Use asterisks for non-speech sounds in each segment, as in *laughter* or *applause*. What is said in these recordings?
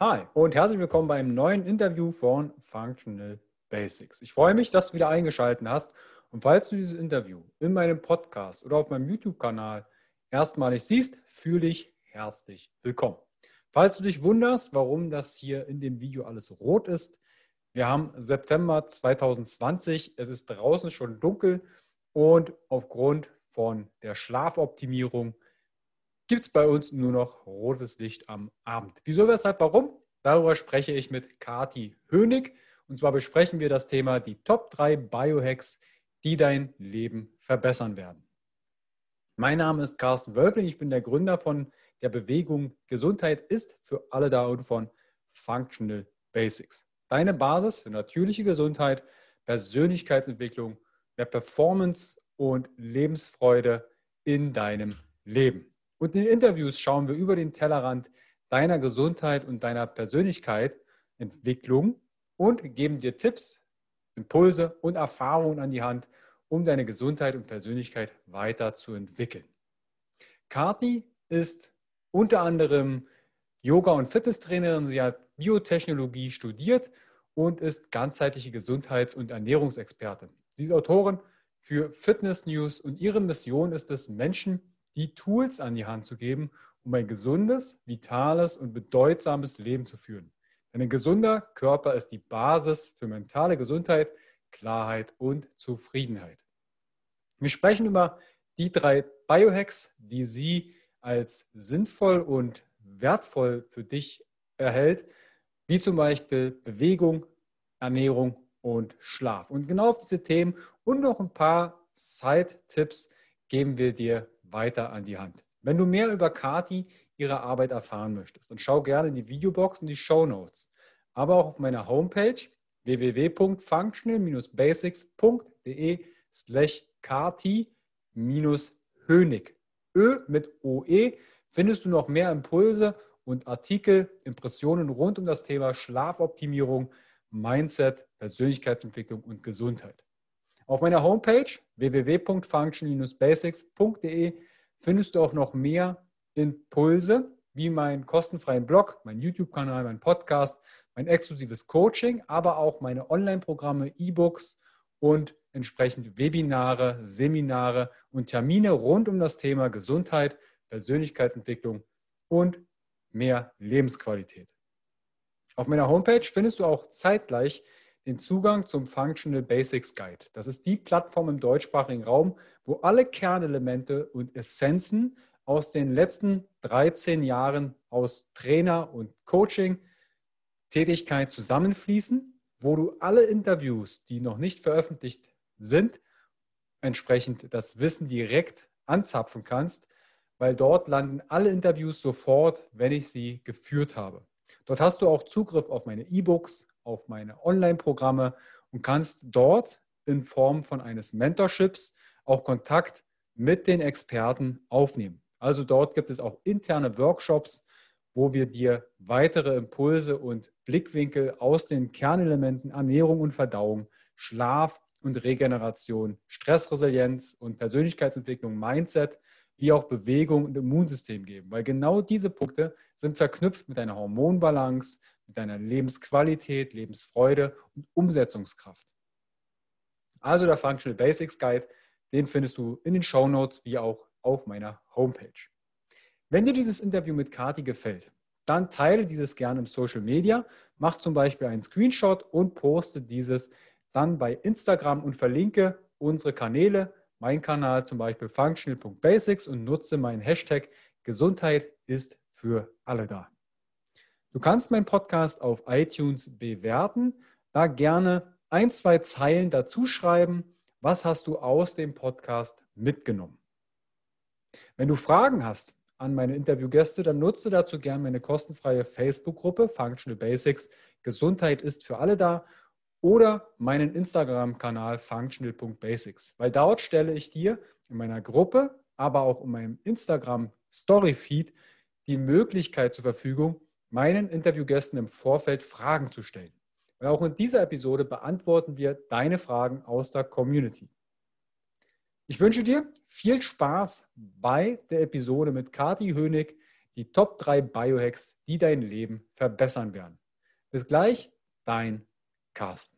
Hi und herzlich willkommen beim neuen Interview von Functional Basics. Ich freue mich, dass du wieder eingeschaltet hast. Und falls du dieses Interview in meinem Podcast oder auf meinem YouTube-Kanal erstmalig siehst, fühle dich herzlich willkommen. Falls du dich wunderst, warum das hier in dem Video alles rot ist, wir haben September 2020, es ist draußen schon dunkel und aufgrund von der Schlafoptimierung gibt es bei uns nur noch rotes Licht am Abend. Wieso, weshalb, warum? Darüber spreche ich mit Kati Hönig. Und zwar besprechen wir das Thema die Top 3 Biohacks, die dein Leben verbessern werden. Mein Name ist Carsten Wölfling. Ich bin der Gründer von der Bewegung Gesundheit ist für alle da und von Functional Basics. Deine Basis für natürliche Gesundheit, Persönlichkeitsentwicklung, mehr Performance und Lebensfreude in deinem Leben. Und in den Interviews schauen wir über den Tellerrand deiner Gesundheit und deiner Persönlichkeit, Entwicklung und geben dir Tipps, Impulse und Erfahrungen an die Hand, um deine Gesundheit und Persönlichkeit weiterzuentwickeln. Kati ist unter anderem Yoga- und Fitnesstrainerin. Sie hat Biotechnologie studiert und ist ganzheitliche Gesundheits- und Ernährungsexpertin. Sie ist Autorin für Fitness News und ihre Mission ist es, Menschen die Tools an die Hand zu geben, um ein gesundes, vitales und bedeutsames Leben zu führen. Denn ein gesunder Körper ist die Basis für mentale Gesundheit, Klarheit und Zufriedenheit. Wir sprechen über die drei Biohacks, die sie als sinnvoll und wertvoll für dich erhält, wie zum Beispiel Bewegung, Ernährung und Schlaf. Und genau auf diese Themen und noch ein paar Side-Tipps geben wir dir weiter an die Hand. Wenn du mehr über Kati, ihre Arbeit erfahren möchtest, dann schau gerne in die Videobox und die Show Notes. Aber auch auf meiner Homepage www.functional-basics.de slash kati-hönig. Ö mit OE findest du noch mehr Impulse und Artikel, Impressionen rund um das Thema Schlafoptimierung, Mindset, Persönlichkeitsentwicklung und Gesundheit. Auf meiner Homepage www.function-basics.de findest du auch noch mehr Impulse, wie meinen kostenfreien Blog, meinen YouTube-Kanal, meinen Podcast, mein exklusives Coaching, aber auch meine Online-Programme, E-Books und entsprechend Webinare, Seminare und Termine rund um das Thema Gesundheit, Persönlichkeitsentwicklung und mehr Lebensqualität. Auf meiner Homepage findest du auch zeitgleich den Zugang zum Functional Basics Guide. Das ist die Plattform im deutschsprachigen Raum, wo alle Kernelemente und Essenzen aus den letzten 13 Jahren aus Trainer- und Coaching-Tätigkeit zusammenfließen, wo du alle Interviews, die noch nicht veröffentlicht sind, entsprechend das Wissen direkt anzapfen kannst, weil dort landen alle Interviews sofort, wenn ich sie geführt habe. Dort hast du auch Zugriff auf meine E-Books, auf meine Online-Programme und kannst dort in Form von eines Mentorships auch Kontakt mit den Experten aufnehmen. Also dort gibt es auch interne Workshops, wo wir dir weitere Impulse und Blickwinkel aus den Kernelementen Ernährung und Verdauung, Schlaf und Regeneration, Stressresilienz und Persönlichkeitsentwicklung, Mindset, wie auch Bewegung und Immunsystem geben. Weil genau diese Punkte sind verknüpft mit einer Hormonbalance, mit deiner Lebensqualität, Lebensfreude und Umsetzungskraft. Also der Functional Basics Guide, den findest du in den Show Notes wie auch auf meiner Homepage. Wenn dir dieses Interview mit Kati gefällt, dann teile dieses gerne im Social Media, mach zum Beispiel einen Screenshot und poste dieses dann bei Instagram und verlinke unsere Kanäle, mein Kanal zum Beispiel functional.basics und nutze meinen Hashtag Gesundheit ist für alle da. Du kannst meinen Podcast auf iTunes bewerten, da gerne ein, zwei Zeilen dazu schreiben, was hast du aus dem Podcast mitgenommen. Wenn du Fragen hast an meine Interviewgäste, dann nutze dazu gerne meine kostenfreie Facebook-Gruppe Functional Basics Gesundheit ist für alle da oder meinen Instagram-Kanal functional.basics, weil dort stelle ich dir in meiner Gruppe, aber auch in meinem Instagram Story Feed die Möglichkeit zur Verfügung, meinen Interviewgästen im Vorfeld Fragen zu stellen. Und auch in dieser Episode beantworten wir deine Fragen aus der Community. Ich wünsche dir viel Spaß bei der Episode mit Kati Hönig, die Top 3 Biohacks, die dein Leben verbessern werden. Bis gleich, dein Carsten.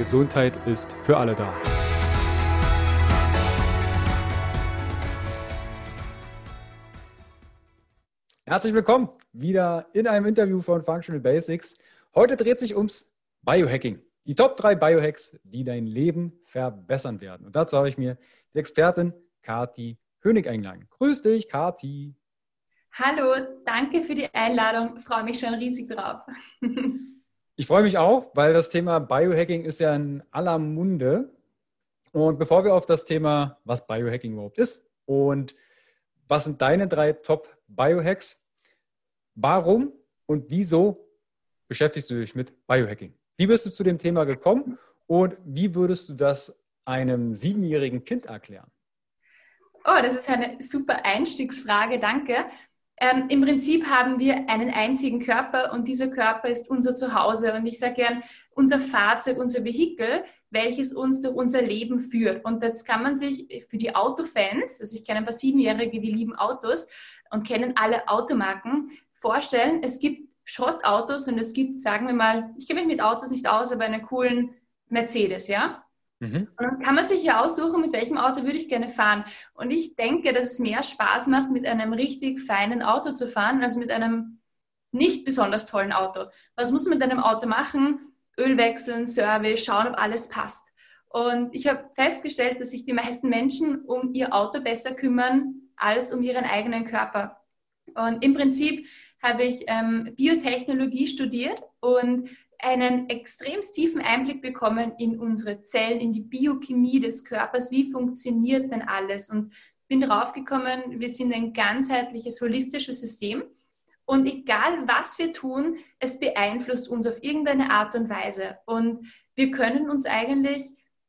Gesundheit ist für alle da. Herzlich willkommen wieder in einem Interview von Functional Basics. Heute dreht sich ums Biohacking. Die Top 3 Biohacks, die dein Leben verbessern werden. Und dazu habe ich mir die Expertin Kati Hönig eingeladen. Grüß dich, Kati. Hallo, danke für die Einladung. Ich freue mich schon riesig drauf. *laughs* Ich freue mich auch, weil das Thema Biohacking ist ja in aller Munde. Und bevor wir auf das Thema, was Biohacking überhaupt ist und was sind deine drei Top-Biohacks, warum und wieso beschäftigst du dich mit Biohacking? Wie bist du zu dem Thema gekommen und wie würdest du das einem siebenjährigen Kind erklären? Oh, das ist eine super Einstiegsfrage, danke. Ähm, Im Prinzip haben wir einen einzigen Körper und dieser Körper ist unser Zuhause. Und ich sage gern, unser Fahrzeug, unser Vehikel, welches uns durch unser Leben führt. Und jetzt kann man sich für die Autofans, also ich kenne ein paar Siebenjährige, die lieben Autos und kennen alle Automarken, vorstellen, es gibt Schrottautos und es gibt, sagen wir mal, ich kenne mich mit Autos nicht aus, aber einen coolen Mercedes, ja? Mhm. Und dann kann man sich ja aussuchen, mit welchem Auto würde ich gerne fahren. Und ich denke, dass es mehr Spaß macht, mit einem richtig feinen Auto zu fahren, als mit einem nicht besonders tollen Auto. Was muss man mit einem Auto machen? Öl wechseln, Service, schauen, ob alles passt. Und ich habe festgestellt, dass sich die meisten Menschen um ihr Auto besser kümmern als um ihren eigenen Körper. Und im Prinzip habe ich ähm, Biotechnologie studiert und einen extrem tiefen Einblick bekommen in unsere Zellen, in die Biochemie des Körpers, wie funktioniert denn alles? Und bin darauf gekommen, wir sind ein ganzheitliches, holistisches System. Und egal was wir tun, es beeinflusst uns auf irgendeine Art und Weise. Und wir können uns eigentlich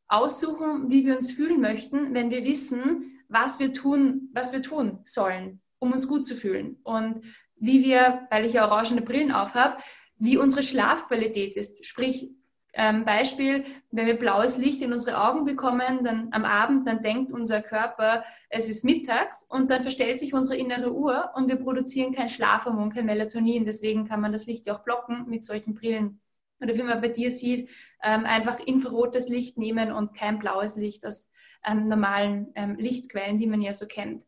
aussuchen, wie wir uns fühlen möchten, wenn wir wissen, was wir tun, was wir tun sollen, um uns gut zu fühlen. Und wie wir, weil ich ja orangene Brillen aufhabe, wie unsere Schlafqualität ist. Sprich, ähm, Beispiel, wenn wir blaues Licht in unsere Augen bekommen, dann am Abend, dann denkt unser Körper, es ist mittags und dann verstellt sich unsere innere Uhr und wir produzieren kein Schlafhormon, kein Melatonin. Deswegen kann man das Licht ja auch blocken mit solchen Brillen. Oder wie man bei dir sieht, ähm, einfach infrarotes Licht nehmen und kein blaues Licht aus ähm, normalen ähm, Lichtquellen, die man ja so kennt.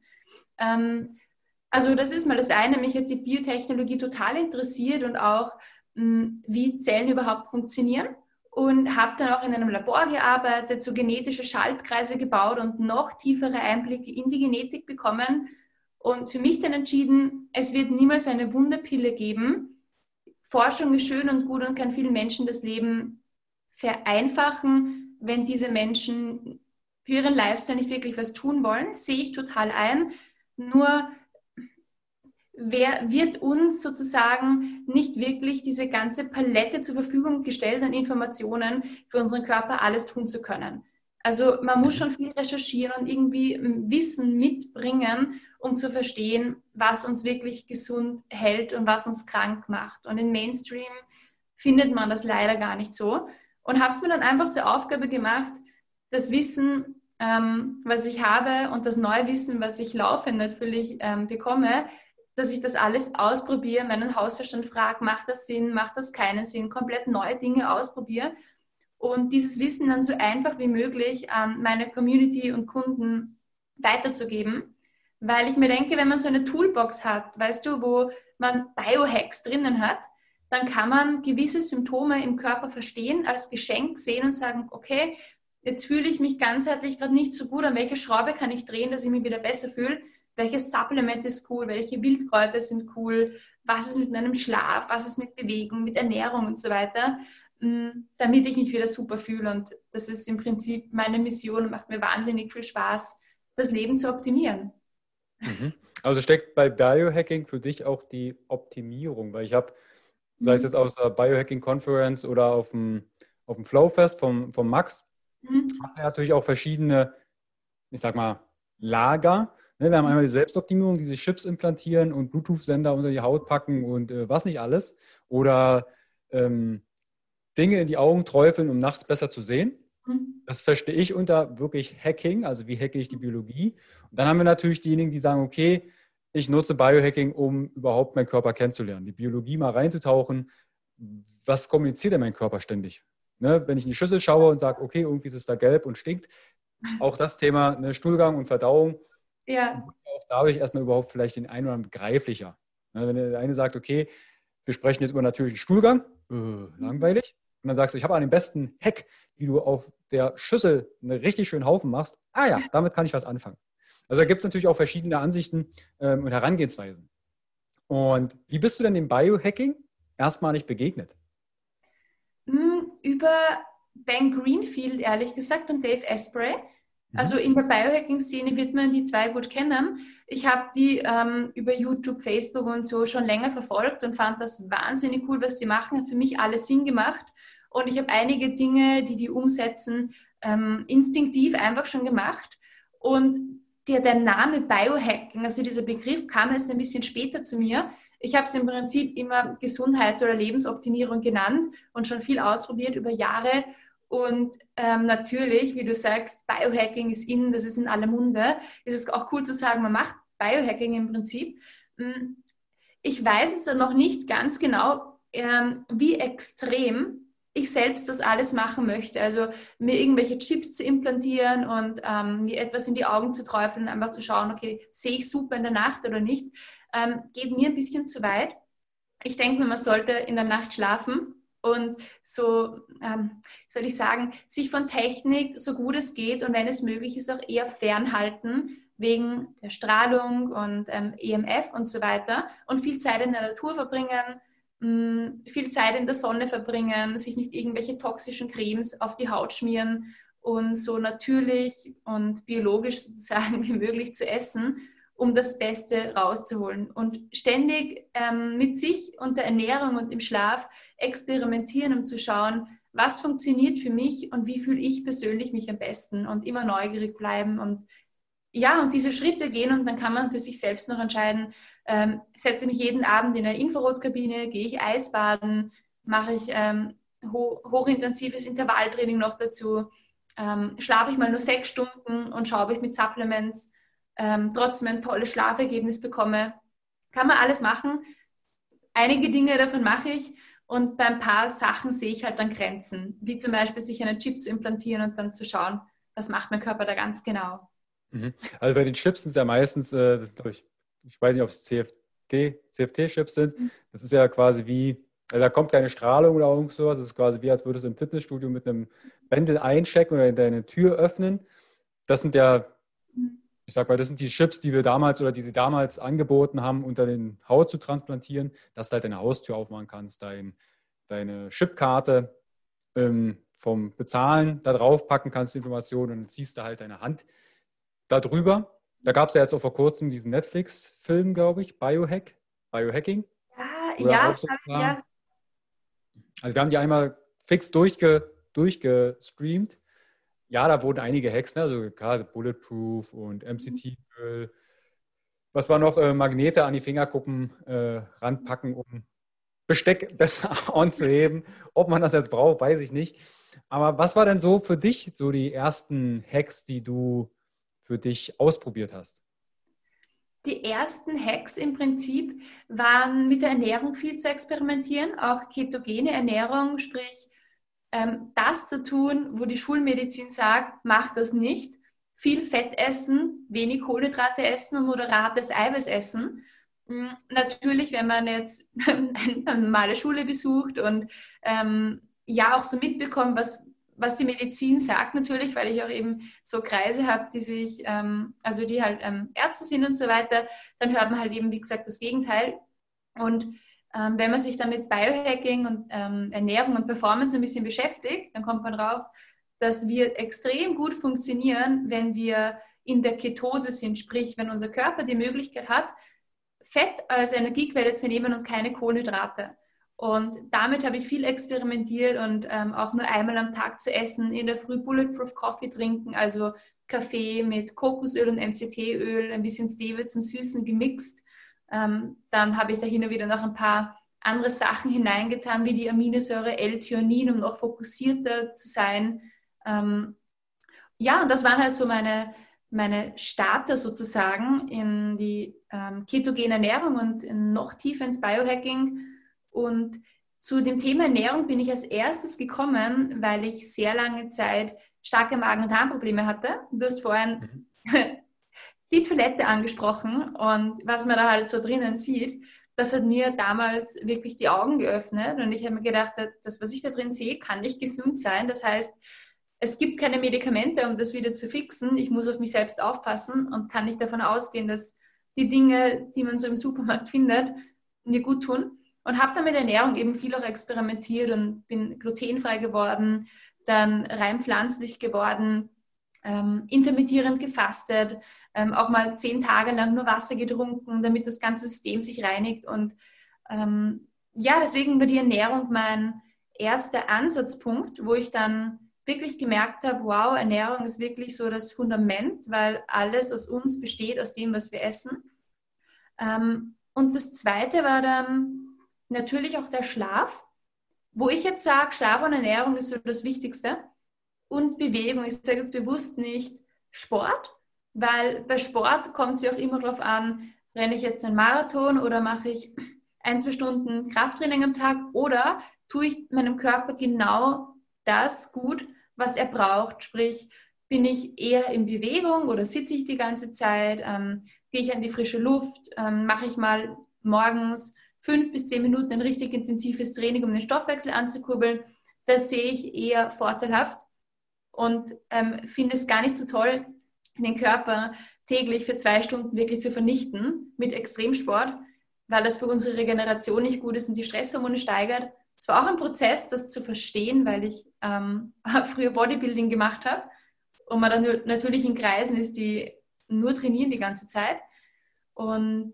Ähm, also das ist mal das eine. Mich hat die Biotechnologie total interessiert und auch wie Zellen überhaupt funktionieren und habe dann auch in einem Labor gearbeitet, so genetische Schaltkreise gebaut und noch tiefere Einblicke in die Genetik bekommen und für mich dann entschieden, es wird niemals eine Wunderpille geben. Forschung ist schön und gut und kann vielen Menschen das Leben vereinfachen, wenn diese Menschen für ihren Lifestyle nicht wirklich was tun wollen, sehe ich total ein. Nur wer wird uns sozusagen nicht wirklich diese ganze Palette zur Verfügung gestellt an Informationen für unseren Körper alles tun zu können. Also man muss mhm. schon viel recherchieren und irgendwie Wissen mitbringen, um zu verstehen, was uns wirklich gesund hält und was uns krank macht. Und im Mainstream findet man das leider gar nicht so. Und habe es mir dann einfach zur Aufgabe gemacht, das Wissen, ähm, was ich habe und das neue Wissen, was ich laufend natürlich ähm, bekomme, dass ich das alles ausprobiere, meinen Hausverstand frage, macht das Sinn, macht das keinen Sinn, komplett neue Dinge ausprobiere und dieses Wissen dann so einfach wie möglich an meine Community und Kunden weiterzugeben, weil ich mir denke, wenn man so eine Toolbox hat, weißt du, wo man Biohacks drinnen hat, dann kann man gewisse Symptome im Körper verstehen, als Geschenk sehen und sagen, okay, jetzt fühle ich mich ganzheitlich gerade nicht so gut, an welche Schraube kann ich drehen, dass ich mich wieder besser fühle welches Supplement ist cool, welche Wildkräuter sind cool, was ist mit meinem Schlaf, was ist mit Bewegung, mit Ernährung und so weiter. mm, damit ich mich wieder super fühle. Und das ist im Prinzip meine Mission und macht mir wahnsinnig viel Spaß, das Leben zu optimieren. Mhm. Also steckt bei Biohacking für dich auch die Optimierung, weil ich habe, sei es mhm. jetzt aus der Biohacking Conference oder auf dem, auf dem Flowfest vom, vom Max, mhm. haben wir natürlich auch verschiedene, ich sag mal, Lager. Ne, wir haben einmal die Selbstoptimierung, diese Chips implantieren und Bluetooth-Sender unter die Haut packen und äh, was nicht alles. Oder ähm, Dinge in die Augen träufeln, um nachts besser zu sehen. Mhm. Das verstehe ich unter wirklich Hacking, also wie hacke ich die Biologie. Und dann haben wir natürlich diejenigen, die sagen, okay, ich nutze Biohacking, um überhaupt meinen Körper kennenzulernen, die Biologie mal reinzutauchen. Was kommuniziert denn mein Körper ständig? Ne, wenn ich in die Schüssel schaue und sage, okay, irgendwie ist es da gelb und stinkt, auch das Thema ne, Stuhlgang und Verdauung, ja. auch dadurch erstmal überhaupt vielleicht den einen oder anderen begreiflicher. Ne, wenn der eine sagt, okay, wir sprechen jetzt über natürlichen Stuhlgang, äh, langweilig. Und dann sagst du, ich habe einen besten Hack, wie du auf der Schüssel einen richtig schönen Haufen machst. Ah ja, damit kann ich was anfangen. Also da gibt es natürlich auch verschiedene Ansichten ähm, und Herangehensweisen. Und wie bist du denn dem Biohacking erstmalig begegnet? Hm, über Ben Greenfield, ehrlich gesagt, und Dave Asprey. Mhm. Also in der Biohacking-Szene wird man die zwei gut kennen. Ich habe die ähm, über YouTube, Facebook und so schon länger verfolgt und fand das wahnsinnig cool, was die machen. Hat für mich alles Sinn gemacht. Und ich habe einige Dinge, die die umsetzen, ähm, instinktiv einfach schon gemacht. Und der, der Name Biohacking, also dieser Begriff kam erst ein bisschen später zu mir. Ich habe es im Prinzip immer Gesundheits- oder Lebensoptimierung genannt und schon viel ausprobiert über Jahre. Und ähm, natürlich, wie du sagst, Biohacking ist in, das ist in aller Munde. Ist es auch cool zu sagen, man macht Biohacking im Prinzip. Hm, ich weiß es noch nicht ganz genau, ähm, wie extrem ich selbst das alles machen möchte. Also mir irgendwelche Chips zu implantieren und ähm, mir etwas in die Augen zu träufeln, einfach zu schauen, okay, sehe ich super in der Nacht oder nicht, ähm, geht mir ein bisschen zu weit. Ich denke mir, man sollte in der Nacht schlafen und so, ähm, soll ich sagen, sich von Technik so gut es geht und wenn es möglich ist, auch eher fernhalten wegen der Strahlung und ähm, EMF und so weiter und viel Zeit in der Natur verbringen, viel Zeit in der Sonne verbringen, sich nicht irgendwelche toxischen Cremes auf die Haut schmieren und so natürlich und biologisch *laughs* sozusagen wie möglich zu essen, um das Beste rauszuholen. Und ständig ähm, mit sich und der Ernährung und im Schlaf experimentieren, um zu schauen, was funktioniert für mich und wie fühle ich persönlich mich am besten und immer neugierig bleiben und ja, und diese Schritte gehen und dann kann man für sich selbst noch entscheiden, ähm, setze mich jeden Abend in eine Infrarotkabine, gehe ich Eisbaden, mache ich ähm, ho hochintensives Intervalltraining noch dazu, ähm, schlafe ich mal nur sechs Stunden und schaue, ich mit Supplements ähm, trotzdem ein tolles Schlafergebnis bekomme. Kann man alles machen. Einige Dinge davon mache ich und bei ein paar Sachen sehe ich halt dann Grenzen, wie zum Beispiel sich einen Chip zu implantieren und dann zu schauen, was macht mein Körper da ganz genau. Mhm. Also bei den Chips sind es ja meistens, äh, das ich, ich weiß nicht, ob es CFT, CFT-Chips sind. Mhm. Das ist ja quasi wie, also da kommt keine Strahlung oder irgend sowas. Das ist quasi wie, als würdest du im Fitnessstudio mit einem Bändel einchecken oder deine Tür öffnen. Das sind ja, mhm. Ich sag mal, das sind die Chips, die wir damals oder die sie damals angeboten haben, unter den Haut zu transplantieren, dass du halt deine Haustür aufmachen kannst, dein, deine Chipkarte ähm, vom Bezahlen da drauf packen kannst, Informationen und dann ziehst du halt deine Hand darüber. Da gab es ja jetzt auch vor kurzem diesen Netflix-Film, glaube ich, Biohack, Biohacking. Ja, ja, so ja. Also wir haben die einmal fix durchge, durchgestreamt. Ja, da wurden einige Hacks, ne? also gerade Bulletproof und MCT-Öl. Was war noch? Äh, Magnete an die Fingerkuppen äh, ranpacken, um Besteck *laughs* besser anzuheben. Ob man das jetzt braucht, weiß ich nicht. Aber was war denn so für dich so die ersten Hacks, die du für dich ausprobiert hast? Die ersten Hacks im Prinzip waren mit der Ernährung viel zu experimentieren, auch ketogene Ernährung, sprich ähm, das zu tun, wo die Schulmedizin sagt, mach das nicht. Viel Fett essen, wenig Kohlenhydrate essen und moderates Eiweiß essen. Hm, natürlich, wenn man jetzt *laughs* eine normale Schule besucht und ähm, ja auch so mitbekommt, was, was die Medizin sagt natürlich, weil ich auch eben so Kreise habe, die sich, ähm, also die halt ähm, Ärzte sind und so weiter, dann hört man halt eben, wie gesagt, das Gegenteil. Und Ähm, wenn man sich dann mit Biohacking und ähm, Ernährung und Performance ein bisschen beschäftigt, dann kommt man drauf, dass wir extrem gut funktionieren, wenn wir in der Ketose sind, sprich, wenn unser Körper die Möglichkeit hat, Fett als Energiequelle zu nehmen und keine Kohlenhydrate. Und damit habe ich viel experimentiert und ähm, auch nur einmal am Tag zu essen, in der Früh Bulletproof Coffee trinken, also Kaffee mit Kokosöl und MCT-Öl, ein bisschen Stevia zum Süßen gemixt. Ähm, dann habe ich da hin und wieder noch ein paar andere Sachen hineingetan, wie die Aminosäure L-Thionin, um noch fokussierter zu sein. Ähm, ja, und das waren halt so meine, meine Starter sozusagen in die ähm, ketogene Ernährung und noch tiefer ins Biohacking. Und zu dem Thema Ernährung bin ich als erstes gekommen, weil ich sehr lange Zeit starke Magen- und Harnprobleme hatte. Du hast vorhin mhm. *laughs* die Toilette angesprochen und was man da halt so drinnen sieht, das hat mir damals wirklich die Augen geöffnet und ich habe mir gedacht, das, was ich da drin sehe, kann nicht gesund sein. Das heißt, es gibt keine Medikamente, um das wieder zu fixen. Ich muss auf mich selbst aufpassen und kann nicht davon ausgehen, dass die Dinge, die man so im Supermarkt findet, mir gut tun. Und habe dann mit Ernährung eben viel auch experimentiert und bin glutenfrei geworden, dann rein pflanzlich geworden, ähm, intermittierend gefastet, ähm, auch mal zehn Tage lang nur Wasser getrunken, damit das ganze System sich reinigt. Und ähm, ja, deswegen war die Ernährung mein erster Ansatzpunkt, wo ich dann wirklich gemerkt habe, wow, Ernährung ist wirklich so das Fundament, weil alles aus uns besteht, aus dem, was wir essen. Ähm, und das Zweite war dann natürlich auch der Schlaf, wo ich jetzt sage, Schlaf und Ernährung ist so das Wichtigste und Bewegung. Ich sage jetzt bewusst nicht Sport, weil bei Sport kommt es ja auch immer darauf an, renne ich jetzt einen Marathon oder mache ich ein, zwei Stunden Krafttraining am Tag oder tue ich meinem Körper genau das gut, was er braucht. Sprich, bin ich eher in Bewegung oder sitze ich die ganze Zeit, ähm, gehe ich an die frische Luft, ähm, mache ich mal morgens fünf bis zehn Minuten ein richtig intensives Training, um den Stoffwechsel anzukurbeln. Das sehe ich eher vorteilhaft und ähm, finde es gar nicht so toll, den Körper täglich für zwei Stunden wirklich zu vernichten mit Extremsport, weil das für unsere Regeneration nicht gut ist und die Stresshormone steigert. Es war auch ein Prozess, das zu verstehen, weil ich ähm, *laughs* früher Bodybuilding gemacht habe und man dann natürlich in Kreisen ist, die nur trainieren die ganze Zeit. Und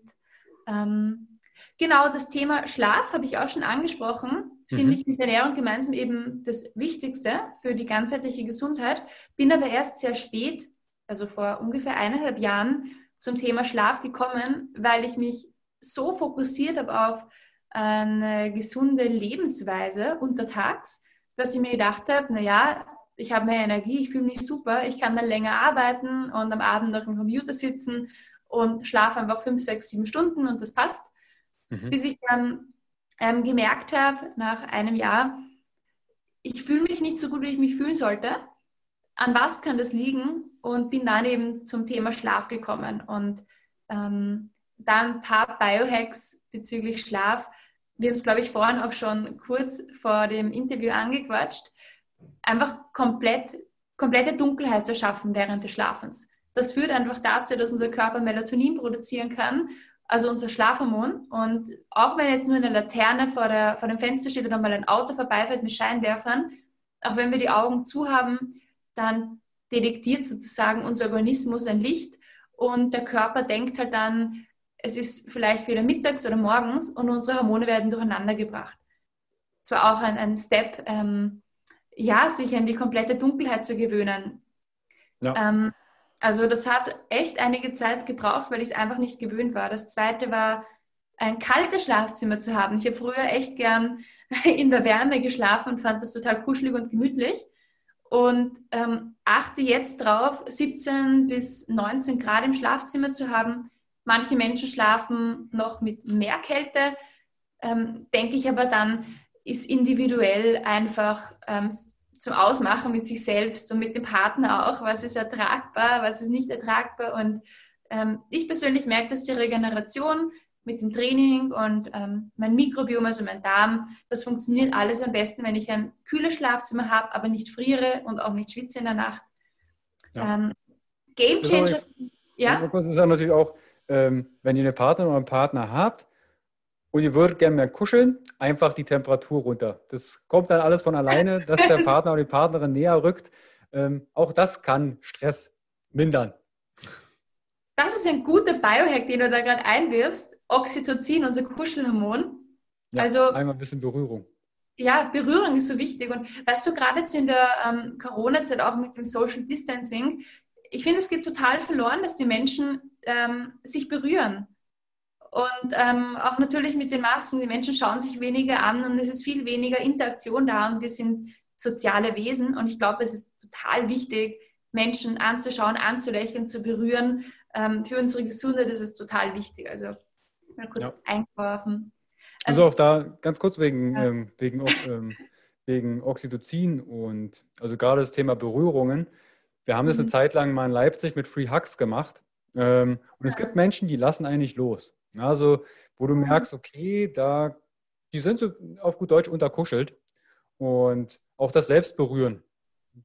ähm, genau das Thema Schlaf habe ich auch schon angesprochen. Finde mhm. ich mit Ernährung gemeinsam eben das Wichtigste für die ganzheitliche Gesundheit. Bin aber erst sehr spät, also vor ungefähr eineinhalb Jahren, zum Thema Schlaf gekommen, weil ich mich so fokussiert habe auf eine gesunde Lebensweise untertags, dass ich mir gedacht habe, naja, ich habe mehr Energie, ich fühle mich super, ich kann dann länger arbeiten und am Abend noch im Computer sitzen und schlafe einfach fünf, sechs, sieben Stunden und das passt. Mhm. Bis ich dann ähm, gemerkt habe, nach einem Jahr, ich fühle mich nicht so gut, wie ich mich fühlen sollte. An was kann das liegen? Und bin dann eben zum Thema Schlaf gekommen und ähm, dann ein paar Biohacks bezüglich Schlaf. Wir haben es, glaube ich, vorhin auch schon kurz vor dem Interview angequatscht. Einfach komplett, komplette Dunkelheit zu schaffen während des Schlafens. Das führt einfach dazu, dass unser Körper Melatonin produzieren kann, also unser Schlafhormon. Und auch wenn jetzt nur eine Laterne vor, der, vor dem Fenster steht oder mal ein Auto vorbeifährt mit Scheinwerfern, auch wenn wir die Augen zu haben, dann detektiert sozusagen unser Organismus ein Licht und der Körper denkt halt dann, es ist vielleicht wieder mittags oder morgens und unsere Hormone werden durcheinander gebracht. Zwar auch ein, ein Step, ähm, ja, sich an die komplette Dunkelheit zu gewöhnen. Ja. Ähm, also das hat echt einige Zeit gebraucht, weil ich es einfach nicht gewöhnt war. Das zweite war, ein kaltes Schlafzimmer zu haben. Ich habe früher echt gern *laughs* in der Wärme geschlafen und fand das total kuschelig und gemütlich. Und ähm, achte jetzt drauf, 17 bis 19 Grad im Schlafzimmer zu haben, Manche Menschen schlafen noch mit mehr Kälte, ähm, denke ich aber dann, ist individuell einfach ähm, zum Ausmachen mit sich selbst und mit dem Partner auch, was ist ertragbar, was ist nicht ertragbar. Und ähm, ich persönlich merke, dass die Regeneration mit dem Training und ähm, mein Mikrobiom, also mein Darm, das funktioniert alles am besten, wenn ich ein kühles Schlafzimmer habe, aber nicht friere und auch nicht schwitze in der Nacht. Ja. Ähm, Game Changer. Ja. Das ist natürlich auch ähm, wenn ihr eine Partnerin oder einen Partner habt, und ihr würdet gerne mehr kuscheln, einfach die Temperatur runter. Das kommt dann alles von alleine, dass der Partner oder die Partnerin näher rückt. Ähm, auch das kann Stress mindern. Das ist ein guter Biohack, den du da gerade einwirfst. Oxytocin, unser Kuschelhormon. Ja, also einmal ein bisschen Berührung. Ja, Berührung ist so wichtig. Und weißt du, gerade jetzt in der ähm, Corona-Zeit auch mit dem Social Distancing, ich finde, es geht total verloren, dass die Menschen ähm, sich berühren. Und ähm, auch natürlich mit den Masken, die Menschen schauen sich weniger an und es ist viel weniger Interaktion da und wir sind soziale Wesen. Und ich glaube, es ist total wichtig, Menschen anzuschauen, anzulächeln, zu berühren. Ähm, für unsere Gesundheit ist es total wichtig. Also mal kurz ja. eingeworfen. Also auch da ganz kurz wegen, ja. ähm, wegen, ähm, wegen Oxytocin und also gerade das Thema Berührungen. Wir haben das eine mhm. Zeit lang mal in Leipzig mit Free Hugs gemacht. Ähm, und es gibt Menschen, die lassen eigentlich los. Also, wo du merkst, okay, da, die sind so auf gut Deutsch unterkuschelt. Und auch das Selbstberühren,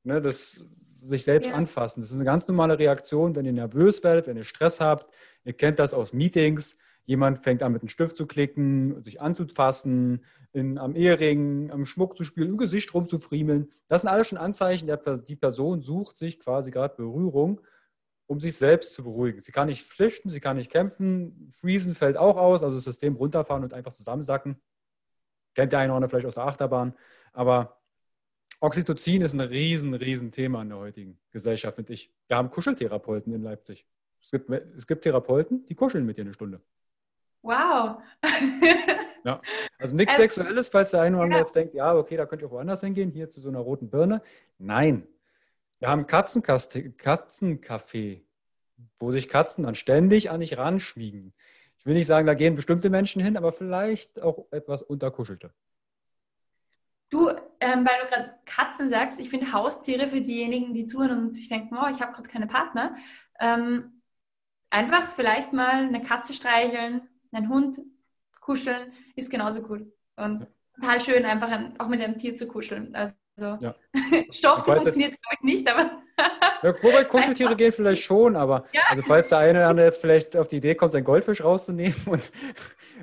ne, das sich selbst ja. anfassen, das ist eine ganz normale Reaktion, wenn ihr nervös werdet, wenn ihr Stress habt. Ihr kennt das aus Meetings. Jemand fängt an, mit einem Stift zu klicken, sich anzufassen, in, am Ehering, am Schmuck zu spielen, im Gesicht rumzufriemeln. Das sind alles schon Anzeichen, der, die Person sucht sich quasi gerade Berührung um sich selbst zu beruhigen. Sie kann nicht flüchten, sie kann nicht kämpfen. Freezen fällt auch aus, also das System runterfahren und einfach zusammensacken. Kennt der eine oder andere vielleicht aus der Achterbahn. Aber Oxytocin ist ein riesen, riesen Thema in der heutigen Gesellschaft, finde ich. Wir haben Kuscheltherapeuten in Leipzig. Es gibt, es gibt Therapeuten, die kuscheln mit dir eine Stunde. Wow. ja, also nichts also, Sexuelles, falls der eine oder andere ja. jetzt denkt, ja, okay, da könnt ihr auch woanders hingehen, hier zu so einer roten Birne. Nein, wir haben Katzencafé, wo sich Katzen dann ständig an dich ranschmiegen. Ich will nicht sagen, da gehen bestimmte Menschen hin, aber vielleicht auch etwas unterkuschelte. Du, ähm, weil du gerade Katzen sagst, ich finde Haustiere für diejenigen, die zuhören und sich denken, oh, ich habe gerade keine Partner, ähm, einfach vielleicht mal eine Katze streicheln, einen Hund kuscheln, ist genauso cool. Und ja. total schön, einfach ein, auch mit einem Tier zu kuscheln. Also also ja. *laughs* Stofftier funktioniert, glaube ich, nicht, aber. *laughs* ja, wobei Kuscheltiere *laughs* gehen vielleicht schon, aber ja. also falls der eine oder andere jetzt vielleicht auf die Idee kommt, seinen Goldfisch rauszunehmen und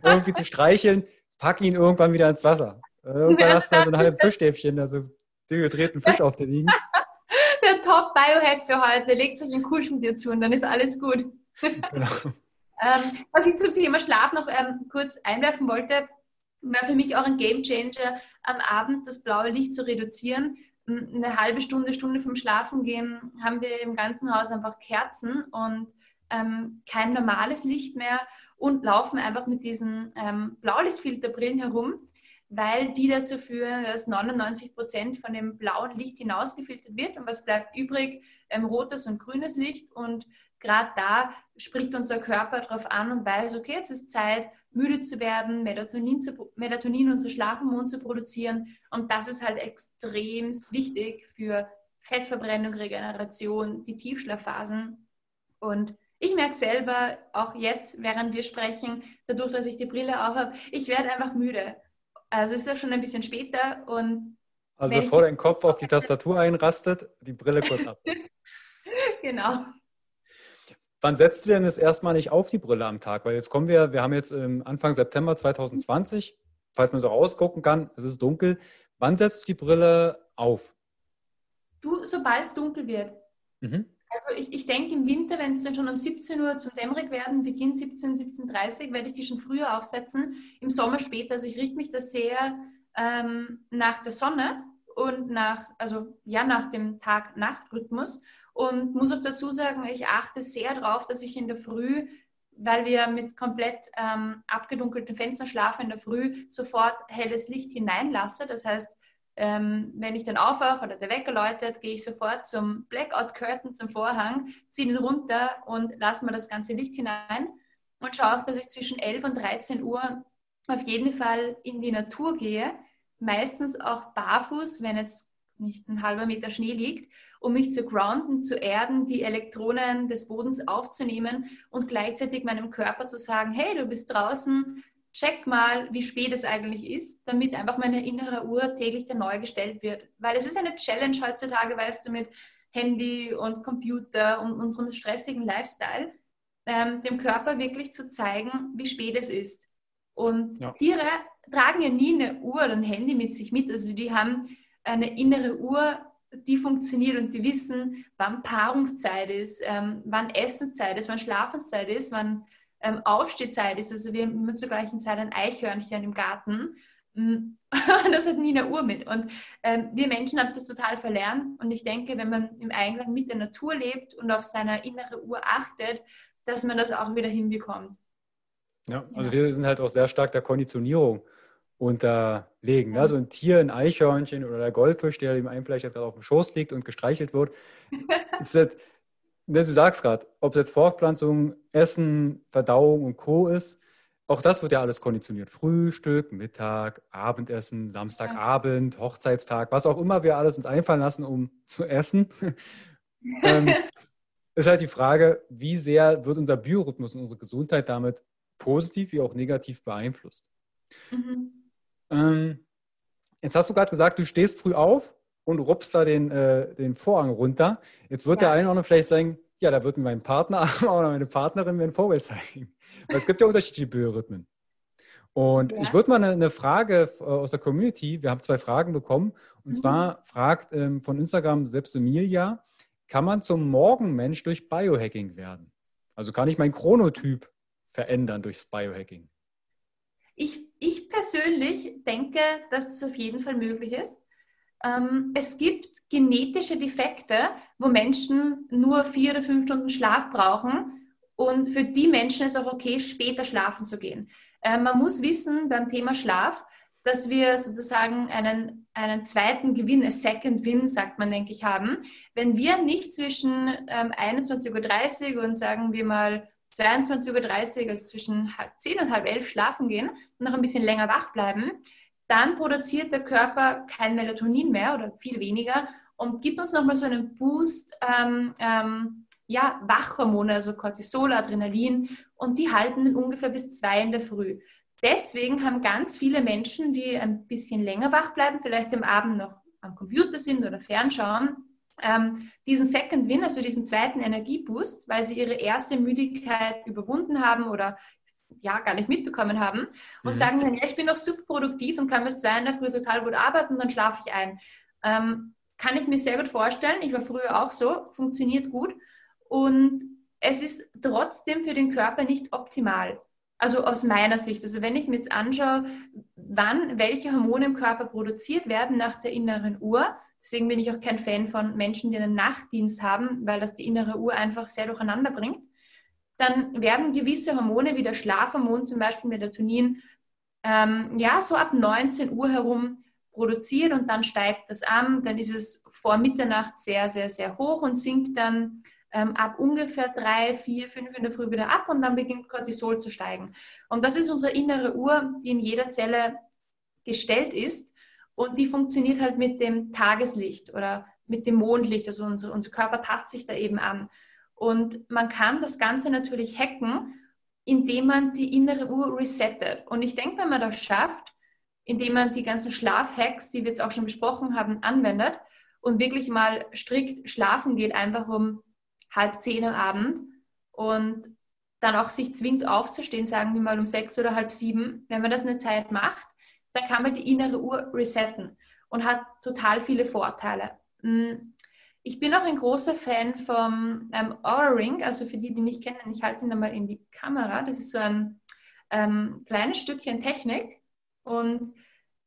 irgendwie zu streicheln, pack ihn irgendwann wieder ins Wasser. Irgendwann hast du da so ein halbes Fischstäbchen, also dehydrierten Fisch auf dir liegen. Der Top-Biohack für heute. Legt euch ein Kuscheltier zu und dann ist alles gut. Genau. ähm, was ich zum Thema Schlaf noch ähm, kurz einwerfen wollte, war für mich auch ein Game Changer, am Abend das blaue Licht zu reduzieren. Eine halbe Stunde, Stunde vom Schlafengehen haben wir im ganzen Haus einfach Kerzen und ähm, kein normales Licht mehr und laufen einfach mit diesen ähm, Blaulichtfilterbrillen herum, weil die dazu führen, dass 99 Prozent von dem blauen Licht hinausgefiltert wird und was bleibt übrig? Ähm, rotes und grünes Licht und gerade da spricht unser Körper darauf an und weiß, okay, jetzt ist Zeit, müde zu werden, Melatonin, zu, Melatonin unser Schlafhormon zu produzieren. Und das ist halt extremst wichtig für Fettverbrennung, Regeneration, die Tiefschlafphasen. Und ich merke selber, auch jetzt, während wir sprechen, dadurch, dass ich die Brille auf habe, ich werde einfach müde. Also es ist ja schon ein bisschen später und also bevor dein Kopf auf die Tastatur einrastet, die Brille kurz ab. *laughs* genau. Wann setzt du denn das erstmal nicht auf die Brille am Tag? Weil jetzt kommen wir, wir haben jetzt Anfang September 2020, falls man so rausgucken kann, es ist dunkel. Wann setzt du die Brille auf? Du, sobald es dunkel wird. Mhm. Also ich, ich denke im Winter, wenn es dann schon um 17 Uhr zum dämmerig werden, beginnt 17, 17.30 werde ich die schon früher aufsetzen. Im Sommer später. Also ich richte mich da sehr ähm, nach der Sonne und nach, also ja, nach dem Tag-Nacht-Rhythmus. Und muss auch dazu sagen, ich achte sehr darauf, dass ich in der Früh, weil wir mit komplett ähm, abgedunkelten Fenstern schlafen, in der Früh sofort helles Licht hineinlasse. Das heißt, ähm, wenn ich dann aufwache oder der Wecker läutet, gehe ich sofort zum Blackout Curtain, zum Vorhang, ziehe ihn runter und lasse mir das ganze Licht hinein und schaue auch, dass ich zwischen 11 und 13 Uhr auf jeden Fall in die Natur gehe, meistens auch barfuß, wenn jetzt nicht ein halber Meter Schnee liegt um mich zu grounden, zu erden, die Elektronen des Bodens aufzunehmen und gleichzeitig meinem Körper zu sagen, hey, du bist draußen, check mal, wie spät es eigentlich ist, damit einfach meine innere Uhr täglich dann neu gestellt wird. Weil es ist eine Challenge heutzutage, weißt du, mit Handy und Computer und unserem stressigen Lifestyle, ähm, dem Körper wirklich zu zeigen, wie spät es ist. Und ja. Tiere tragen ja nie eine Uhr oder ein Handy mit sich mit. Also die haben eine innere Uhr, die funktioniert und die wissen, wann Paarungszeit ist, ähm, wann Essenszeit ist, wann Schlafenszeit ist, wann ähm, Aufstehzeit ist. Also wir haben immer zur gleichen Zeit ein Eichhörnchen im Garten. Mm, *laughs* das hat nie eine Uhr mit. Und ähm, wir Menschen haben das total verlernt. Und ich denke, wenn man im Einklang mit der Natur lebt und auf seine innere Uhr achtet, dass man das auch wieder hinbekommt. Ja, also ja. wir sind halt auch sehr stark der Konditionierung unterlegen. Ja. Also ein Tier, ein Eichhörnchen oder der Goldfisch, der dem einen vielleicht gerade auf dem Schoß liegt und gestreichelt wird, *laughs* ist halt, ne, du sagst gerade, ob es jetzt Fortpflanzung, Essen, Verdauung und Co. ist, auch das wird ja alles konditioniert. Frühstück, Mittag, Abendessen, Samstagabend, Hochzeitstag, was auch immer wir alles uns einfallen lassen, um zu essen. *laughs* ähm, ist halt die Frage, wie sehr wird unser Biorhythmus und unsere Gesundheit damit positiv wie auch negativ beeinflusst. Mhm. Ähm, jetzt hast du gerade gesagt, du stehst früh auf und rupst da den, äh, den Vorhang runter. Jetzt wird ja. der eine oder andere vielleicht sagen, ja, da wird mir mein Partner *laughs* oder meine Partnerin mir ein Vorbild zeigen. Weil es gibt ja unterschiedliche Biorhythmen. Und ja. ich würde mal eine, eine, Frage äh, aus der Community, wir haben zwei Fragen bekommen, und mhm. zwar fragt ähm, von Instagram selbst Emilia, kann man zum Morgenmensch durch Biohacking werden? Also kann ich meinen Chronotyp verändern durchs Biohacking? Ich, ich persönlich denke, dass das auf jeden Fall möglich ist. Ähm, es gibt genetische Defekte, wo Menschen nur vier oder fünf Stunden Schlaf brauchen. Und für die Menschen ist auch okay, später schlafen zu gehen. Äh, man muss wissen beim Thema Schlaf, dass wir sozusagen einen, einen zweiten Gewinn, a second win, sagt man, denke ich, haben. Wenn wir nicht zwischen ähm, 21.30 Uhr und sagen wir mal 22.30 Uhr, also zwischen halb zehn und halb elf schlafen gehen und noch ein bisschen länger wach bleiben, dann produziert der Körper kein Melatonin mehr oder viel weniger und gibt uns nochmal so einen Boost, ähm, ähm, ja, Wachhormone, also Cortisol, Adrenalin und die halten ungefähr bis zwei in der Früh. Deswegen haben ganz viele Menschen, die ein bisschen länger wach bleiben, vielleicht am Abend noch am Computer sind oder fernschauen, ähm, diesen Second Win, also diesen zweiten Energieboost, weil sie ihre erste Müdigkeit überwunden haben oder ja gar nicht mitbekommen haben und mhm. sagen dann, ja, ich bin doch super produktiv und kann bis zwei in der Früh total gut arbeiten, dann schlafe ich ein. Ähm, kann ich mir sehr gut vorstellen. Ich war früher auch so, funktioniert gut. Und es ist trotzdem für den Körper nicht optimal. Also aus meiner Sicht. Also wenn ich mir jetzt anschaue, wann welche Hormone im Körper produziert werden nach der inneren Uhr, Deswegen bin ich auch kein Fan von Menschen, die einen Nachtdienst haben, weil das die innere Uhr einfach sehr durcheinander bringt. Dann werden gewisse Hormone wie der Schlafhormon, zum Beispiel Melatonin, ähm, ja, so ab 19 Uhr herum produziert und dann steigt das an. Dann ist es vor Mitternacht sehr, sehr, sehr hoch und sinkt dann ähm, ab ungefähr drei, vier, fünf in der Früh wieder ab und dann beginnt Cortisol zu steigen. Und das ist unsere innere Uhr, die in jeder Zelle gestellt ist und die funktioniert halt mit dem Tageslicht oder mit dem Mondlicht. Also unser, unser Körper passt sich da eben an. Und man kann das Ganze natürlich hacken, indem man die innere Uhr resettet. Und ich denke, wenn man das schafft, indem man die ganzen Schlafhacks, die wir jetzt auch schon besprochen haben, anwendet und wirklich mal strikt schlafen geht, einfach um halb zehn am Abend und dann auch sich zwingt aufzustehen, sagen wir mal um sechs oder halb sieben, wenn man das eine Zeit macht, dann kann man die innere Uhr resetten und hat total viele Vorteile. Mm, ich bin auch ein großer Fan vom ähm, Aura Ring, also für die, die nicht kennen, ich halte ihn einmal in die Kamera. Das ist so ein ähm, kleines Stückchen Technik und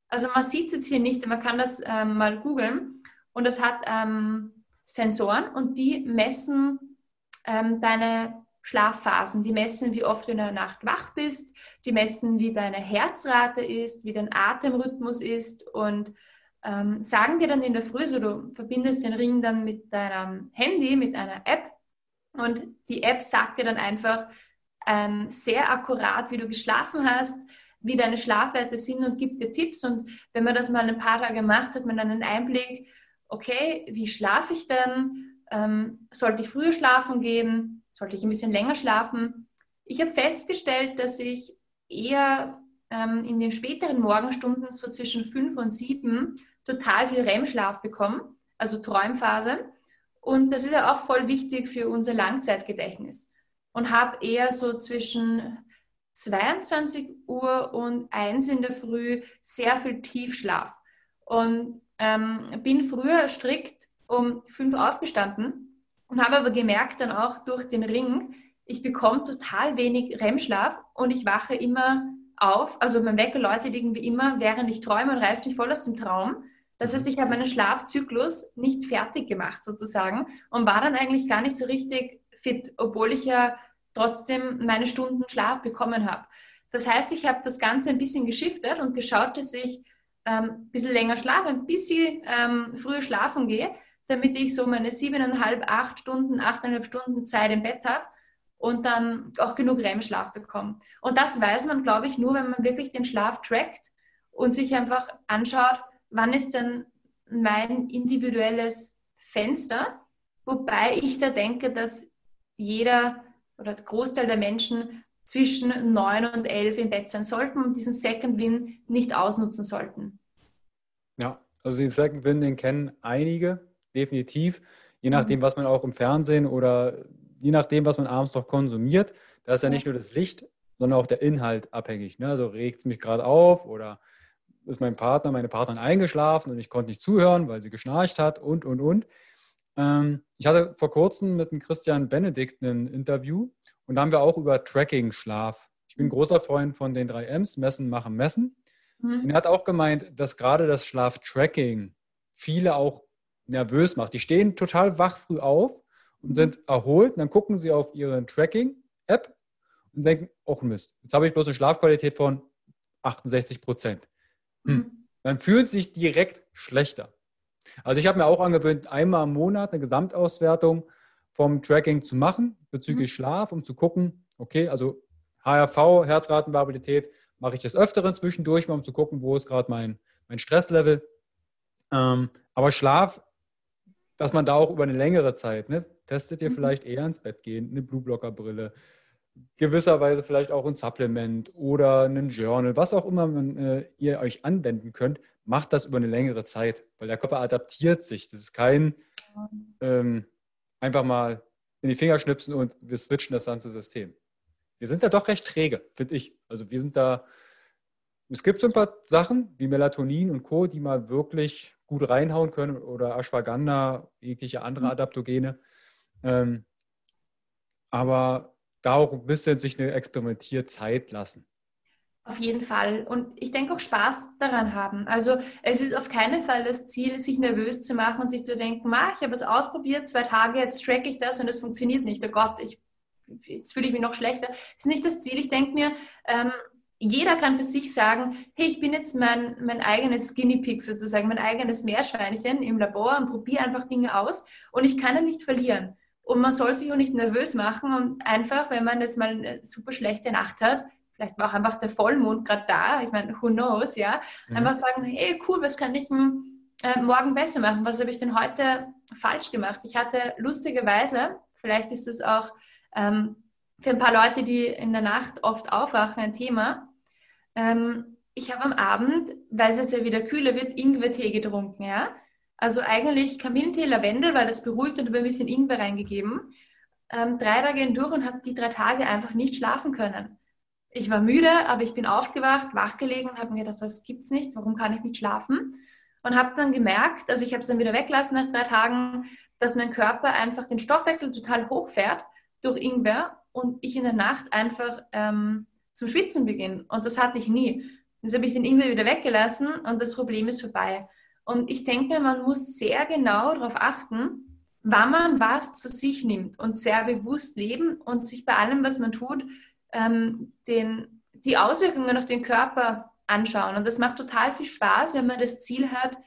also man sieht es jetzt hier nicht, man kann das ähm, mal googeln und das hat ähm, Sensoren und die messen ähm, deine Schlafphasen. Die messen, wie oft du in der Nacht wach bist, die messen, wie deine Herzrate ist, wie dein Atemrhythmus ist und ähm, sagen dir dann in der Früh, so du verbindest den Ring dann mit deinem Handy, mit einer App und die App sagt dir dann einfach ähm, sehr akkurat, wie du geschlafen hast, wie deine Schlafwerte sind und gibt dir Tipps. Und wenn man das mal ein paar Tage macht, hat man dann einen Einblick, okay, wie schlafe ich denn? Ähm, sollte ich früher schlafen gehen? Sollte ich ein bisschen länger schlafen. Ich habe festgestellt, dass ich eher ähm, in den späteren Morgenstunden so zwischen fünf und sieben total viel REM-Schlaf bekomme, also Träumphase. Und das ist ja auch voll wichtig für unser Langzeitgedächtnis. Und habe eher so zwischen 22 Uhr und 1 in der Früh sehr viel Tiefschlaf. Und ähm, bin früher strikt um 5 aufgestanden und habe aber gemerkt dann auch durch den Ring, ich bekomme total wenig REM-Schlaf und ich wache immer auf. Also mein Wecker läutet irgendwie immer, während ich träume und reißt mich voll aus dem Traum. Das heißt, ich habe meinen Schlafzyklus nicht fertig gemacht sozusagen und war dann eigentlich gar nicht so richtig fit, obwohl ich ja trotzdem meine Stunden Schlaf bekommen habe. Das heißt, ich habe das Ganze ein bisschen geschiftet und geschaut, dass ich ähm, ein bisschen länger schlafe, ein bisschen ähm, früher schlafen gehe, damit ich so meine siebeneinhalb, acht Stunden, achteinhalb Stunden Zeit im Bett habe und dann auch genug REM-Schlaf bekomme. Und das weiß man, glaube ich, nur, wenn man wirklich den Schlaf trackt und sich einfach anschaut, wann ist denn mein individuelles Fenster, wobei ich da denke, dass jeder oder der Großteil der Menschen zwischen 9 und 11 im Bett sein sollten und diesen Second Win nicht ausnutzen sollten. Ja, also den Second Win, den kennen einige, definitiv. Je nachdem, mhm. was man auch im Fernsehen oder je nachdem, was man abends noch konsumiert. Da ist ja nicht nur das Licht, sondern auch der Inhalt abhängig. Ne? Also regt es mich gerade auf oder ist mein Partner, meine Partnerin eingeschlafen und ich konnte nicht zuhören, weil sie geschnarcht hat und, und, und. Ähm, ich hatte vor kurzem mit dem Christian Benedikt ein Interview und da haben wir auch über Tracking Schlaf. Ich bin mhm. großer Freund von den drei M's, messen, machen, messen. Mhm. Und er hat auch gemeint, dass gerade das Schlaftracking viele auch nervös macht. Die stehen total wach früh auf und mhm. sind erholt und dann gucken sie auf ihre Tracking-App und denken, oh Mist, jetzt habe ich bloß eine Schlafqualität von 68 Prozent. Hm. Mhm. Dann fühlt sich direkt schlechter. Also ich habe mir auch angewöhnt, einmal im Monat eine Gesamtauswertung vom Tracking zu machen bezüglich mhm. Schlaf, um zu gucken, okay, also HRV, Herzratenvariabilität, mache ich das öfteren zwischendurch, mal um zu gucken, wo ist gerade mein, mein Stresslevel. Ähm, aber Schlaf, dass man da auch über eine längere Zeit, ne, testet ihr mhm. vielleicht eher ins Bett gehen, eine Blueblocker-Brille, gewisserweise vielleicht auch ein Supplement oder ein Journal, was auch immer man, äh, ihr euch anwenden könnt, macht das über eine längere Zeit, weil der Körper adaptiert sich. Das ist kein ähm, einfach mal in die Finger schnipsen und wir switchen das ganze System. Wir sind da doch recht träge, finde ich. Also wir sind da, es gibt so ein paar Sachen wie Melatonin und Co., die mal wirklich gut reinhauen können oder Ashwagandha, jegliche andere mhm. Adaptogene. Ähm, aber da auch ein bisschen sich eine Experimentierzeit lassen. Auf jeden Fall. Und ich denke auch Spaß daran haben. Also es ist auf keinen Fall das Ziel, sich nervös zu machen und sich zu denken, Ma, ich habe es ausprobiert, zwei Tage, jetzt tracke ich das und es funktioniert nicht. Oh Gott, ich, jetzt fühle ich mich noch schlechter. Das ist nicht das Ziel. Ich denke mir, ähm, jeder kann für sich sagen, hey, ich bin jetzt mein, mein eigenes Guinea Pig sozusagen, mein eigenes Meerschweinchen im Labor und probiere einfach Dinge aus und ich kann ja nicht verlieren. Und man soll sich auch nicht nervös machen und einfach, wenn man jetzt mal eine super schlechte Nacht hat, vielleicht war auch einfach der Vollmond gerade da, ich meine, who knows, ja, mhm. einfach sagen, hey, cool, was kann ich äh, morgen besser machen? Was habe ich denn heute falsch gemacht? Ich hatte lustigerweise, vielleicht ist das auch ähm, für ein paar Leute, die in der Nacht oft aufwachen, ein Thema. Ähm, ich habe am Abend, weil es jetzt ja wieder kühler wird, Ingwertee getrunken, ja. Also eigentlich Kamillentee, Lavendel, weil das beruhigt und habe ein bisschen Ingwer reingegeben. Ähm, drei Tage hindurch und habe die drei Tage einfach nicht schlafen können ich war müde, aber ich bin aufgewacht, wachgelegen und habe mir gedacht, das gibt's nicht, warum kann ich nicht schlafen? Und habe dann gemerkt, also ich habe es dann wieder weggelassen nach drei Tagen, dass mein Körper einfach den Stoffwechsel total hochfährt durch Ingwer und ich in der Nacht einfach ähm, zum Schwitzen beginne. Und das hatte ich nie. Jetzt habe ich den Ingwer wieder weggelassen und das Problem ist vorbei. Und ich denke, man muss sehr genau darauf achten, wann man was zu sich nimmt und sehr bewusst leben und sich bei allem, was man tut, ähm, den, die Auswirkungen auf den Körper anschauen. Und das macht total viel Spaß, wenn man das Ziel hat,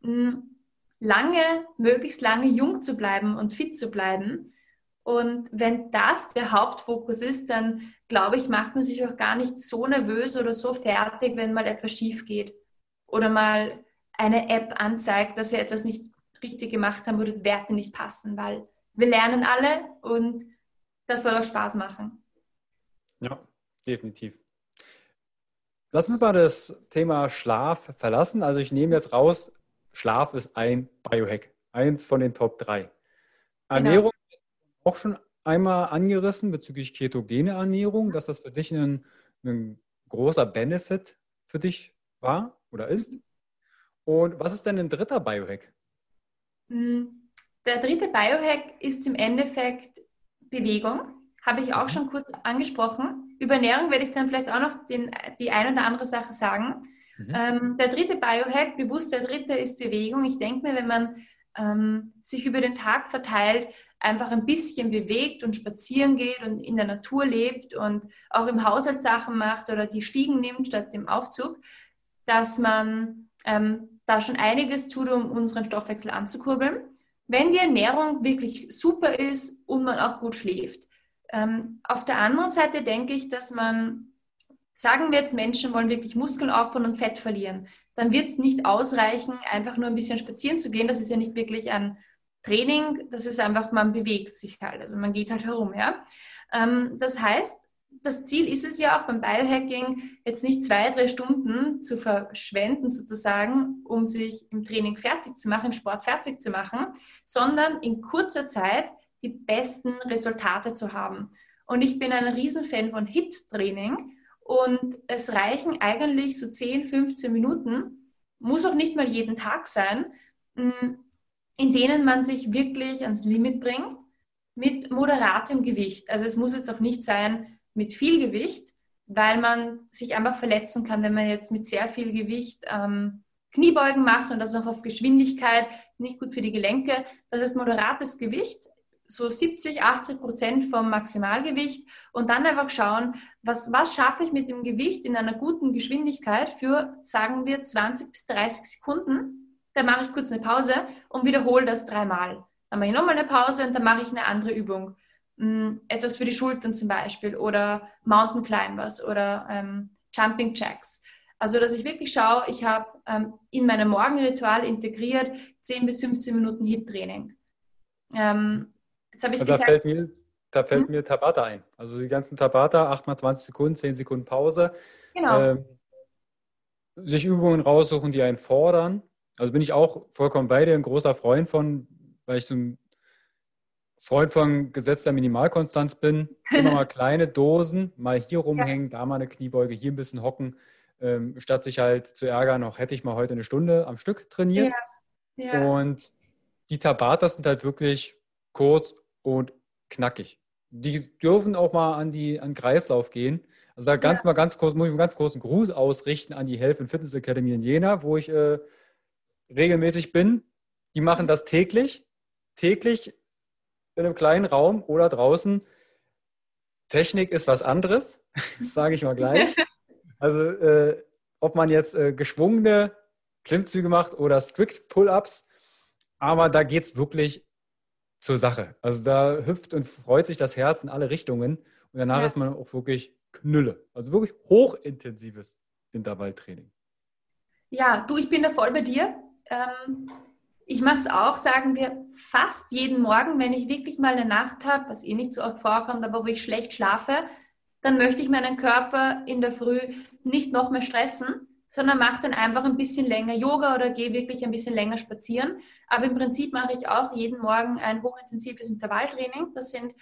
lange, möglichst lange jung zu bleiben und fit zu bleiben. Und wenn das der Hauptfokus ist, dann glaube ich, macht man sich auch gar nicht so nervös oder so fertig, wenn mal etwas schief geht oder mal eine App anzeigt, dass wir etwas nicht richtig gemacht haben oder Werte nicht passen, weil wir lernen alle und das soll auch Spaß machen. Ja, definitiv. Lass uns mal das Thema Schlaf verlassen. Also ich nehme jetzt raus, Schlaf ist ein Biohack, eins von den Top 3. Genau. Ernährung. Auch schon einmal angerissen bezüglich ketogene Ernährung, dass das für dich ein, ein großer Benefit für dich war oder ist? Und was ist denn ein dritter Biohack? Hm, der dritte Biohack ist im Endeffekt Bewegung. Habe ich auch mhm. schon kurz angesprochen. Über Ernährung werde ich dann vielleicht auch noch den, die eine oder andere Sache sagen. Mhm. Ähm, der dritte Biohack, bewusst der dritte, ist Bewegung. Ich denke mir, wenn man ähm, sich über den Tag verteilt, einfach ein bisschen bewegt und spazieren geht und in der Natur lebt und auch im Haushalt Sachen macht oder die Stiegen nimmt statt dem Aufzug, dass man ähm, da schon einiges tut, um unseren Stoffwechsel anzukurbeln. Wenn die Ernährung wirklich super ist und man auch gut schläft. Ähm, auf der anderen Seite denke ich, dass man, sagen wir jetzt, Menschen wollen wirklich Muskeln aufbauen und Fett verlieren, dann wird es nicht ausreichen, einfach nur ein bisschen spazieren zu gehen. Das ist ja nicht wirklich ein Training, das ist einfach, man bewegt sich halt, also man geht halt herum, ja. Ähm, das heißt, das Ziel ist es ja auch beim Biohacking, jetzt nicht zwei, drei Stunden zu verschwenden sozusagen, um sich im Training fertig zu machen, im Sport fertig zu machen, sondern in kurzer Zeit die besten Resultate zu haben. Und ich bin ein Riesenfan von HIT-Training und es reichen eigentlich so 10, 15 Minuten, muss auch nicht mal jeden Tag sein, mm, in denen man sich wirklich ans Limit bringt mit moderatem Gewicht. Also es muss jetzt auch nicht sein mit viel Gewicht, weil man sich einfach verletzen kann, wenn man jetzt mit sehr viel Gewicht ähm, Kniebeugen macht und das auch auf Geschwindigkeit, nicht gut für die Gelenke. Das ist moderates Gewicht, so 70, 80 Prozent vom Maximalgewicht und dann einfach schauen, was, was schaffe ich mit dem Gewicht in einer guten Geschwindigkeit für, sagen wir, 20 bis 30 Sekunden. Dann mache ich kurz eine Pause und wiederhole das dreimal. Dann mache ich nochmal eine Pause und dann mache ich eine andere Übung. Hm, etwas für die Schultern zum Beispiel oder Mountain Climbers oder ähm, Jumping Jacks. Also, dass ich wirklich schaue, ich habe ähm, in meinem Morgenritual integriert 10 bis 15 Minuten HIT-Training. Ähm, Jetzt habe ich also gesagt, da fällt mir, da fällt hm? mir Tabata ein. Also die ganzen Tabata, 8 mal 20 Sekunden, 10 Sekunden Pause. Genau. Ähm, sich Übungen raussuchen, die einen fordern. Also bin ich auch vollkommen bei dir, ein großer Freund von, weil ich so ein Freund von gesetzter Minimalkonstanz bin. Immer *laughs* mal kleine Dosen, mal hier rumhängen, ja. da mal eine Kniebeuge, hier ein bisschen hocken, ähm, statt sich halt zu ärgern, auch hätte ich mal heute eine Stunde am Stück trainiert. Ja. Ja. Und die Tabatas sind halt wirklich kurz und knackig. Die dürfen auch mal an die an Kreislauf gehen. Also da ganz ja. mal ganz kurz, muss ich einen ganz großen Gruß ausrichten an die Health and Fitness Academy in Jena, wo ich äh, regelmäßig bin. Die machen das täglich, täglich in einem kleinen Raum oder draußen. Technik ist was anderes, *laughs* sage ich mal gleich. *laughs* Also äh, ob man jetzt äh, geschwungene Klimmzüge macht oder Strict Pull-ups, aber da geht es wirklich zur Sache. Also da hüpft und freut sich das Herz in alle Richtungen und danach ja. ist man auch wirklich Knülle. Also wirklich hochintensives Intervalltraining. Ja, du, ich bin da voll bei dir. Ähm, ich mache es auch, sagen wir, fast jeden Morgen, wenn ich wirklich mal eine Nacht habe, was eh nicht so oft vorkommt, aber wo ich schlecht schlafe, dann möchte ich meinen Körper in der Früh nicht noch mehr stressen, sondern mache dann einfach ein bisschen länger Yoga oder gehe wirklich ein bisschen länger spazieren. Aber im Prinzip mache ich auch jeden Morgen ein hochintensives Intervalltraining. Das sind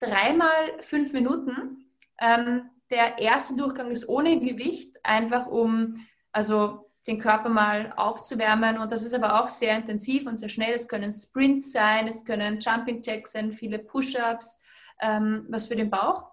dreimal fünf Minuten. Ähm, der erste Durchgang ist ohne Gewicht, einfach um also den Körper mal aufzuwärmen. Und das ist aber auch sehr intensiv und sehr schnell. Es können Sprints sein, es können Jumping Jacks sein, viele Push-ups, ähm, was für den Bauch.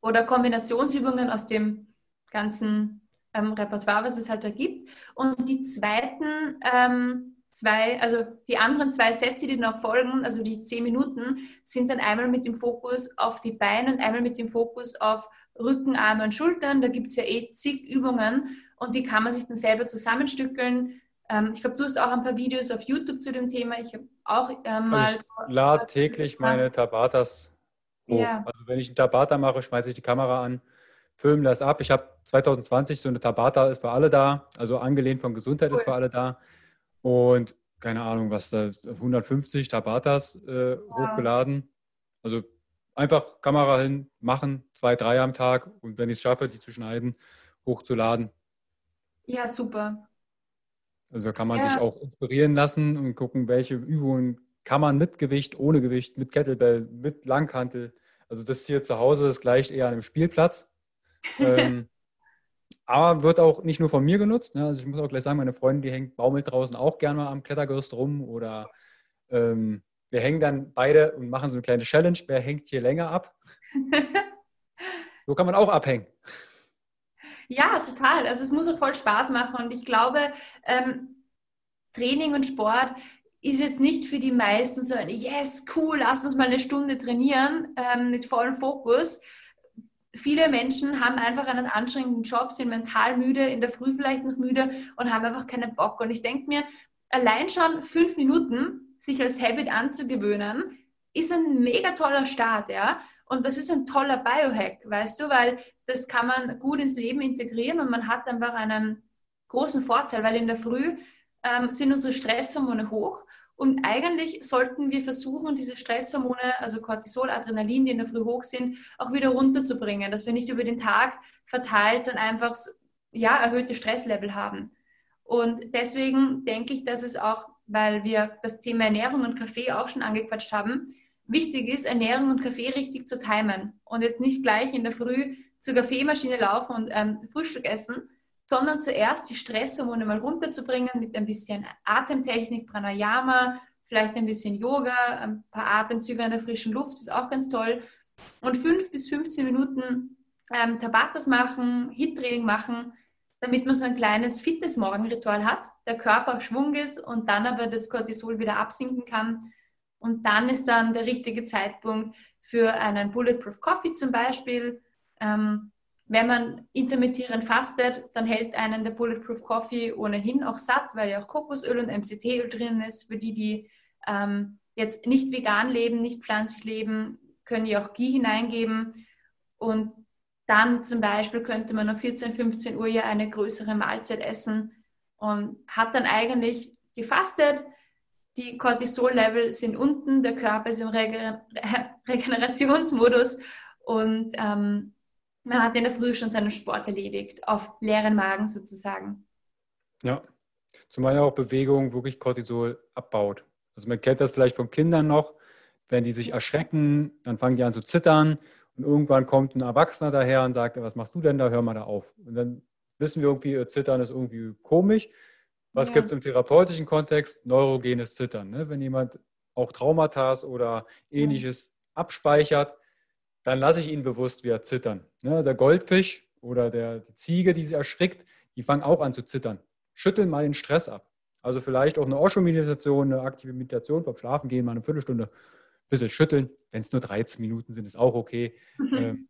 Oder Kombinationsübungen aus dem ganzen ähm, Repertoire, was es halt da gibt. Und die zweiten ähm, zwei, also die anderen zwei Sätze, die noch folgen, also die zehn Minuten, sind dann einmal mit dem Fokus auf die Beine und einmal mit dem Fokus auf Rücken, Arme und Schultern. Da gibt es ja eh zig Übungen und die kann man sich dann selber zusammenstückeln. Ähm, ich glaube, du hast auch ein paar Videos auf YouTube zu dem Thema. Ich habe auch ähm, mal. Also ich lade täglich meine Tabatas hoch. Ja. Also wenn ich einen Tabata mache, schmeiße ich die Kamera an filmen das ab. Ich habe 2020 so eine Tabata ist für alle da, also angelehnt von Gesundheit cool. ist für alle da. Und keine Ahnung, was da, 150 Tabatas äh, wow. hochgeladen. Also einfach Kamera hin, machen, zwei, drei am Tag und wenn ich es schaffe, die zu schneiden, hochzuladen. Ja, super. Also kann man ja. sich auch inspirieren lassen und gucken, welche Übungen kann man mit Gewicht, ohne Gewicht, mit Kettlebell, mit Langhantel. Also das hier zu Hause, das gleicht eher an einem Spielplatz. Ähm, aber wird auch nicht nur von mir genutzt. Ne? Also ich muss auch gleich sagen, meine Freundin, die hängt baumelt draußen auch gerne mal am Klettergerüst rum oder ähm, wir hängen dann beide und machen so eine kleine Challenge. Wer hängt hier länger ab? *laughs* so kann man auch abhängen. Ja, total. Also es muss auch voll Spaß machen und ich glaube, ähm, Training und Sport ist jetzt nicht für die meisten so ein Yes, cool, lass uns mal eine Stunde trainieren ähm, mit vollem Fokus. Viele Menschen haben einfach einen anstrengenden Job, sind mental müde, in der Früh vielleicht noch müde und haben einfach keinen Bock. Und ich denke mir, allein schon fünf Minuten sich als Habit anzugewöhnen, ist ein mega toller Start, ja. Und das ist ein toller Biohack, weißt du, weil das kann man gut ins Leben integrieren und man hat einfach einen großen Vorteil, weil in der Früh ähm, sind unsere Stresshormone hoch und eigentlich sollten wir versuchen, diese Stresshormone, also Cortisol, Adrenalin, die in der Früh hoch sind, auch wieder runterzubringen, dass wir nicht über den Tag verteilt dann einfach ja, erhöhte Stresslevel haben. Und deswegen denke ich, dass es auch, weil wir das Thema Ernährung und Kaffee auch schon angequatscht haben, wichtig ist, Ernährung und Kaffee richtig zu timen und jetzt nicht gleich in der Früh zur Kaffeemaschine laufen und ähm, Frühstück essen, sondern zuerst die Stresshormone mal runterzubringen mit ein bisschen Atemtechnik, Pranayama, vielleicht ein bisschen Yoga, ein paar Atemzüge an der frischen Luft, ist auch ganz toll. Und fünf bis 15 Minuten ähm, Tabatas machen, Hit-Training machen, damit man so ein kleines Fitness-Morgenritual hat, der Körper auf Schwung ist und dann aber das Cortisol wieder absinken kann und dann ist dann der richtige Zeitpunkt für einen Bulletproof Coffee zum Beispiel. Ähm, wenn man intermittierend fastet, dann hält einen der Bulletproof Coffee ohnehin auch satt, weil ja auch Kokosöl und MCT-Öl drin ist. Für die, die ähm, jetzt nicht vegan leben, nicht pflanzlich leben, können ja auch Ghee hineingeben. Und dann zum Beispiel könnte man um 14, 15 Uhr ja eine größere Mahlzeit essen und hat dann eigentlich gefastet, die Cortisol-Level sind unten, der Körper ist im Regener *laughs* Regenerationsmodus und ähm, man hat in der Früh schon seinen Sport erledigt, auf leeren Magen sozusagen. Ja, zumal ja auch Bewegung wirklich Cortisol abbaut. Also man kennt das vielleicht von Kindern noch, wenn die sich erschrecken, dann fangen die an zu zittern und irgendwann kommt ein Erwachsener daher und sagt, was machst du denn da, hör mal da auf. Und dann wissen wir irgendwie, Zittern ist irgendwie komisch. Was ja. gibt es im therapeutischen Kontext? Neurogenes Zittern. Ne? Wenn jemand auch Traumata oder ähnliches ja. abspeichert, dann lasse ich ihn bewusst wieder zittern. Ne? Der Goldfisch oder der, die Ziege, die sie erschrickt, die fangen auch an zu zittern. Schütteln mal den Stress ab. Also vielleicht auch eine Osho-Meditation, eine aktive Meditation vom Schlafen gehen, mal eine Viertelstunde, ein bisschen schütteln. Wenn es nur 13 Minuten sind, ist auch okay. Mhm. Ähm,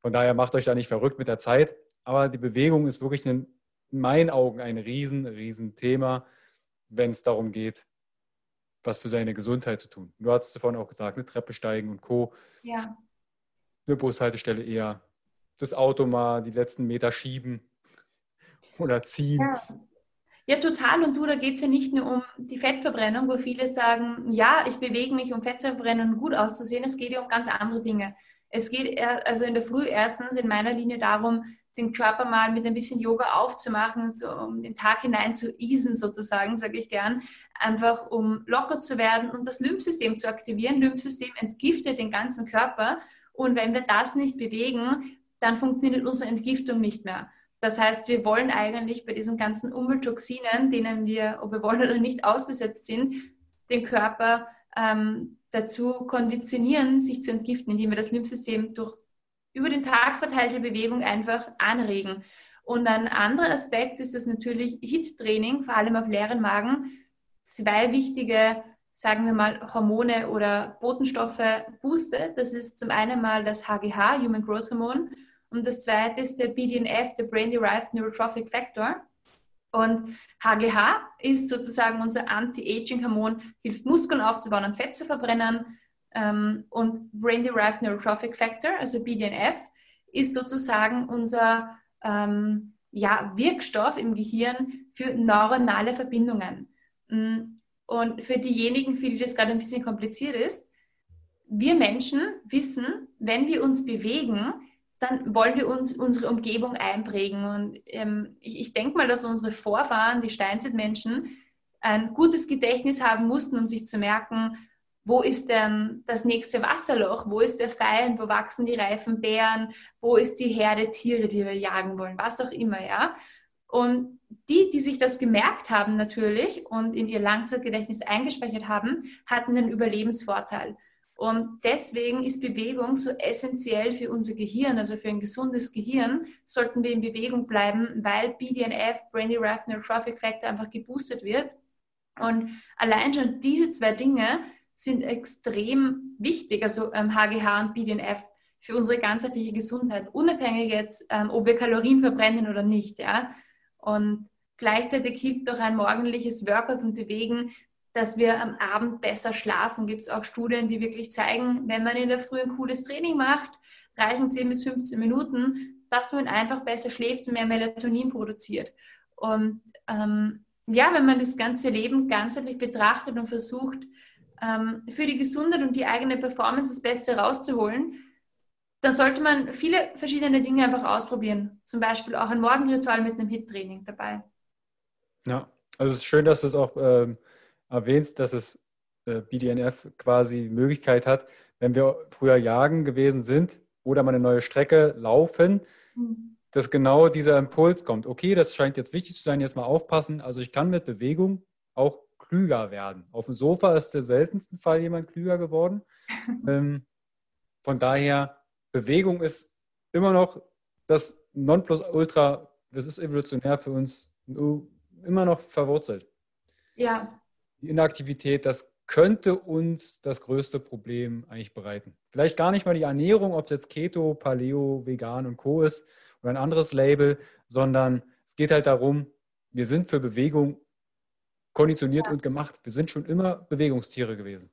von daher macht euch da nicht verrückt mit der Zeit. Aber die Bewegung ist wirklich ein in meinen Augen ein riesen, riesen Thema, wenn es darum geht, was für seine Gesundheit zu tun. Du hast es vorhin auch gesagt, eine Treppe steigen und Co. Ja. Eine Bushaltestelle eher. Das Auto mal die letzten Meter schieben oder ziehen. Ja. Ja, total. Und du, da geht es ja nicht nur um die Fettverbrennung, wo viele sagen, ja, ich bewege mich, um Fett zu verbrennen und gut auszusehen. Es geht ja um ganz andere Dinge. Es geht also in der Früh erstens in meiner Linie darum, den Körper mal mit ein bisschen Yoga aufzumachen, so um den Tag hinein zu easen sozusagen, sage ich gern, einfach um locker zu werden und das Lymphsystem zu aktivieren. Lymphsystem entgiftet den ganzen Körper und wenn wir das nicht bewegen, dann funktioniert unsere Entgiftung nicht mehr. Das heißt, wir wollen eigentlich bei diesen ganzen Umwelttoxinen, denen wir, ob wir wollen oder nicht, ausgesetzt sind, den Körper ähm, dazu konditionieren, sich zu entgiften, indem wir das Lymphsystem durch über den Tag verteilte Bewegung einfach anregen. Und ein anderer Aspekt ist das natürlich HIT-Training, vor allem auf leeren Magen, zwei wichtige, sagen wir mal, Hormone oder Botenstoffe boostet. Das ist zum einen mal das HGH, Human Growth Hormone, und das zweite ist der BDNF, der Brain Derived Neurotrophic Factor. Und HGH ist sozusagen unser Anti-Aging-Hormon, hilft Muskeln aufzubauen und Fett zu verbrennen. Ähm, und Brain-Derived Neurotrophic Factor, also BDNF, ist sozusagen unser ähm, ja, Wirkstoff im Gehirn für neuronale Verbindungen. Und für diejenigen, für die das gerade ein bisschen kompliziert ist, wir Menschen wissen, wenn wir uns bewegen, dann wollen wir uns unsere Umgebung einprägen. Und ähm, ich, ich denke mal, dass unsere Vorfahren, die Steinzeitmenschen, ein gutes Gedächtnis haben mussten, um sich zu merken, wo ist denn das nächste Wasserloch, wo ist der Feind, wo wachsen die reifen Bären, wo ist die Herde Tiere, die wir jagen wollen, was auch immer, ja. Und die, die sich das gemerkt haben natürlich und in ihr Langzeitgedächtnis eingespeichert haben, hatten den Überlebensvorteil. Und deswegen ist Bewegung so essentiell für unser Gehirn, also für ein gesundes Gehirn, sollten wir in Bewegung bleiben, weil BDNF, Brain Derived Neurotrophic Factor, einfach geboostet wird. Und allein schon diese zwei Dinge sind extrem wichtig, also ähm, HGH und BDNF, für unsere ganzheitliche Gesundheit, unabhängig jetzt, ähm, ob wir Kalorien verbrennen oder nicht. Ja? Und gleichzeitig hilft auch ein morgendliches Workout und Bewegen, dass wir am Abend besser schlafen. Gibt es auch Studien, die wirklich zeigen, wenn man in der Früh ein cooles Training macht, reichen 10 bis 15 Minuten, dass man einfach besser schläft und mehr Melatonin produziert. Und ähm, ja, wenn man das ganze Leben ganzheitlich betrachtet und versucht, ähm, für die Gesundheit und die eigene Performance das Beste rauszuholen, dann sollte man viele verschiedene Dinge einfach ausprobieren. Zum Beispiel auch ein Morgenritual mit einem HIT-Training dabei. Ja, also es ist schön, dass du es auch ähm, erwähnst, dass es äh, BDNF quasi die Möglichkeit hat, wenn wir früher jagen gewesen sind oder mal eine neue Strecke laufen, mhm. dass genau dieser Impuls kommt. Okay, das scheint jetzt wichtig zu sein, jetzt mal aufpassen. Also ich kann mit Bewegung auch klüger werden. Auf dem Sofa ist der seltenste Fall jemand klüger geworden. *laughs* ähm, von daher, Bewegung ist immer noch das Nonplusultra, das ist evolutionär für uns immer noch verwurzelt. Ja. Die Inaktivität, das könnte uns das größte Problem eigentlich bereiten. Vielleicht gar nicht mal die Ernährung, ob es jetzt Keto, Paleo, Vegan und Co. ist oder ein anderes Label, sondern es geht halt darum, wir sind für Bewegung konditioniert ja. und gemacht. Wir sind schon immer Bewegungstiere gewesen.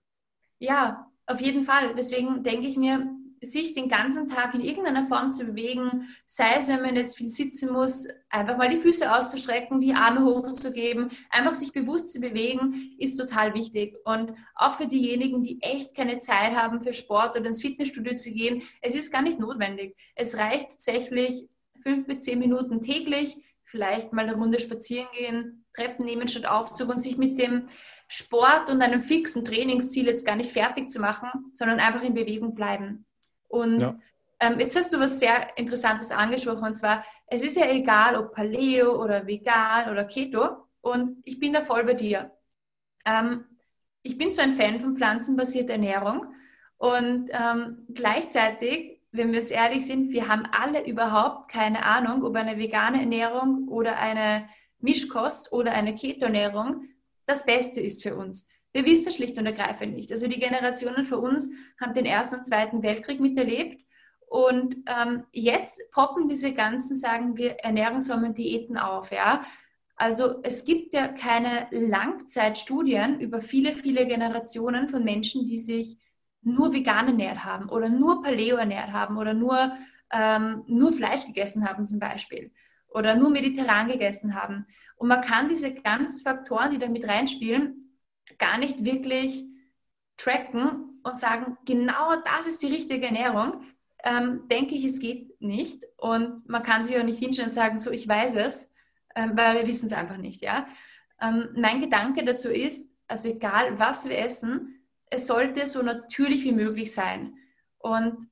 Ja, auf jeden Fall. Deswegen denke ich mir, sich den ganzen Tag in irgendeiner Form zu bewegen, sei es, wenn man jetzt viel sitzen muss, einfach mal die Füße auszustrecken, die Arme hochzugeben, einfach sich bewusst zu bewegen, ist total wichtig. Und auch für diejenigen, die echt keine Zeit haben für Sport oder ins Fitnessstudio zu gehen, es ist gar nicht notwendig. Es reicht tatsächlich fünf bis zehn Minuten täglich, vielleicht mal eine Runde spazieren gehen, Treppen nehmen statt Aufzug und sich mit dem Sport und einem fixen Trainingsziel jetzt gar nicht fertig zu machen, sondern einfach in Bewegung bleiben. Und ja. ähm, jetzt hast du was sehr Interessantes angesprochen, und zwar, es ist ja egal, ob Paleo oder vegan oder Keto, und ich bin da voll bei dir. Ähm, ich bin zwar ein Fan von pflanzenbasierter Ernährung und ähm, gleichzeitig, wenn wir uns ehrlich sind, wir haben alle überhaupt keine Ahnung, ob eine vegane Ernährung oder eine Mischkost oder eine Keto-Ernährung das Beste ist für uns. Wir wissen schlicht und ergreifend nicht. Also die Generationen vor uns haben den Ersten und Zweiten Weltkrieg miterlebt und ähm, jetzt poppen diese ganzen, sagen wir, Ernährungsformen, Diäten auf. Ja? Also es gibt ja keine Langzeitstudien über viele, viele Generationen von Menschen, die sich nur vegan ernährt haben oder nur Paleo ernährt haben oder nur, ähm, nur Fleisch gegessen haben zum Beispiel oder nur mediterran gegessen haben. Und man kann diese ganzen Faktoren, die da mit reinspielen, gar nicht wirklich tracken und sagen, genau das ist die richtige Ernährung, ähm, denke ich, es geht nicht. Und man kann sich auch nicht hinstellen und sagen, so, ich weiß es, ähm, weil wir wissen es einfach nicht. Ja? Ähm, mein Gedanke dazu ist, also egal was wir essen, es sollte so natürlich wie möglich sein. Und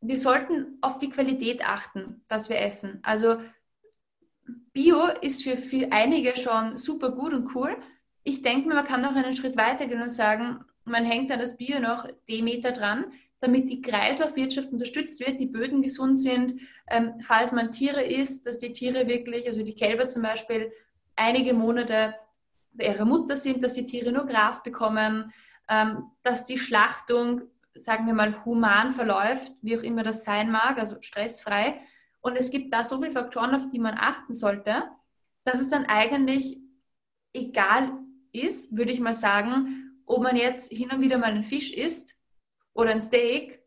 wir sollten auf die Qualität achten, was wir essen. Also Bio ist für, für einige schon super gut und cool, ich denke mir, man kann noch einen Schritt weiter gehen und sagen, man hängt an das Bio noch Demeter dran, damit die Kreislaufwirtschaft unterstützt wird, die Böden gesund sind, ähm, falls man Tiere isst, dass die Tiere wirklich, also die Kälber zum Beispiel, einige Monate bei ihrer Mutter sind, dass die Tiere nur Gras bekommen, ähm, dass die Schlachtung, sagen wir mal, human verläuft, wie auch immer das sein mag, also stressfrei. Und es gibt da so viele Faktoren, auf die man achten sollte, dass es dann eigentlich egal ist, würde ich mal sagen, ob man jetzt hin und wieder mal einen Fisch isst oder ein Steak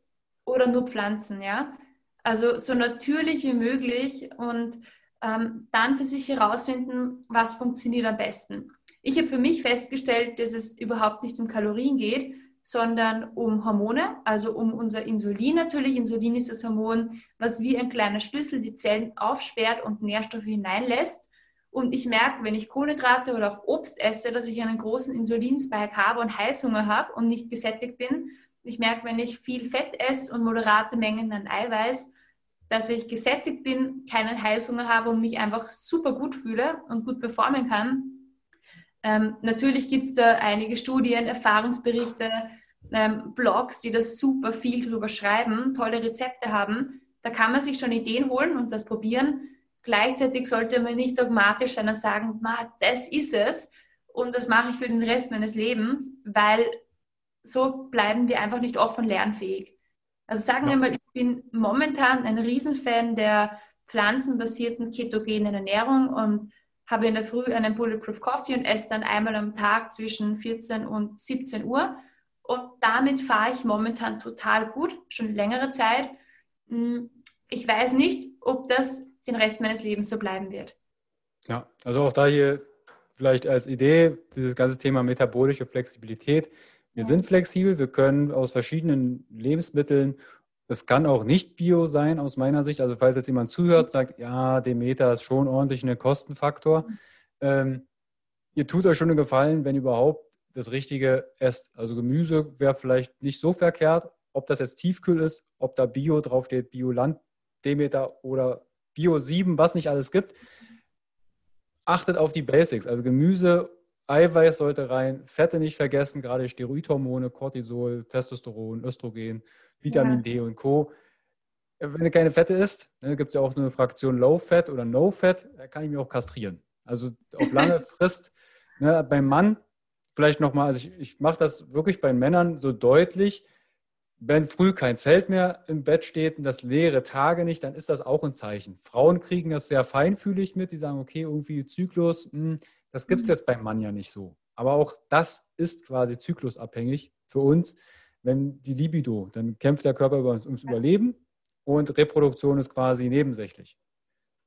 oder nur Pflanzen, ja. Also so natürlich wie möglich und ähm, dann für sich herausfinden, was funktioniert am besten. Ich habe für mich festgestellt, dass es überhaupt nicht um Kalorien geht, sondern um Hormone, also um unser Insulin natürlich. Insulin ist das Hormon, was wie ein kleiner Schlüssel die Zellen aufsperrt und Nährstoffe hineinlässt. Und ich merke, wenn ich Kohlenhydrate oder auch Obst esse, dass ich einen großen Insulinspike habe und Heißhunger habe und nicht gesättigt bin. Ich merke, wenn ich viel Fett esse und moderate Mengen an Eiweiß, dass ich gesättigt bin, keinen Heißhunger habe und mich einfach super gut fühle und gut performen kann. Ähm, natürlich gibt es da einige Studien, Erfahrungsberichte, ähm, Blogs, die das super viel drüber schreiben, tolle Rezepte haben. Da kann man sich schon Ideen holen und das probieren. Gleichzeitig sollte man nicht dogmatisch sein und sagen, das ist es und das mache ich für den Rest meines Lebens, weil so bleiben wir einfach nicht offen lernfähig. Also sagen wir mal, ich bin momentan ein Riesenfan der pflanzenbasierten ketogenen Ernährung und habe in der Früh einen Bulletproof Coffee und esse dann einmal am Tag zwischen 14 und 17 Uhr. Und damit fahre ich momentan total gut, schon längere Zeit. Hm, ich weiß nicht, ob das den Rest meines Lebens so bleiben wird. Ja, also auch da hier vielleicht als Idee dieses ganze Thema metabolische Flexibilität. Wir ja. sind flexibel, wir können aus verschiedenen Lebensmitteln, es kann auch nicht Bio sein aus meiner Sicht. Also falls jetzt jemand zuhört, sagt, ja, Demeter ist schon ordentlich ein Kostenfaktor. Ähm, ihr tut euch schon einen Gefallen, wenn überhaupt das Richtige esst. Also Gemüse wäre vielleicht nicht so verkehrt, ob das jetzt Tiefkühl ist, ob da Bio draufsteht, Bio-Land, Demeter oder Bio 7, was nicht alles gibt. Achtet auf die Basics. Also Gemüse, Eiweiß sollte rein, Fette nicht vergessen, gerade Steroidhormone, Cortisol, Testosteron, Östrogen, Vitamin ja. D und Co. Wenn du keine Fette isst, ne, gibt es ja auch eine Fraktion Low Fat oder No Fat, da kann ich mich auch kastrieren. Also auf *laughs* lange Frist, ne, beim Mann vielleicht nochmal, also ich, ich mache das wirklich bei Männern so deutlich, wenn früh kein Zelt mehr im Bett steht und das leere Tage nicht, dann ist das auch ein Zeichen. Frauen kriegen das sehr feinfühlig mit, die sagen, okay, irgendwie Zyklus, mh, hm, das gibt es mhm. jetzt beim Mann ja nicht so. Aber auch das ist quasi zyklusabhängig für uns. Wenn die Libido, dann kämpft der Körper ums Überleben und Reproduktion ist quasi nebensächlich.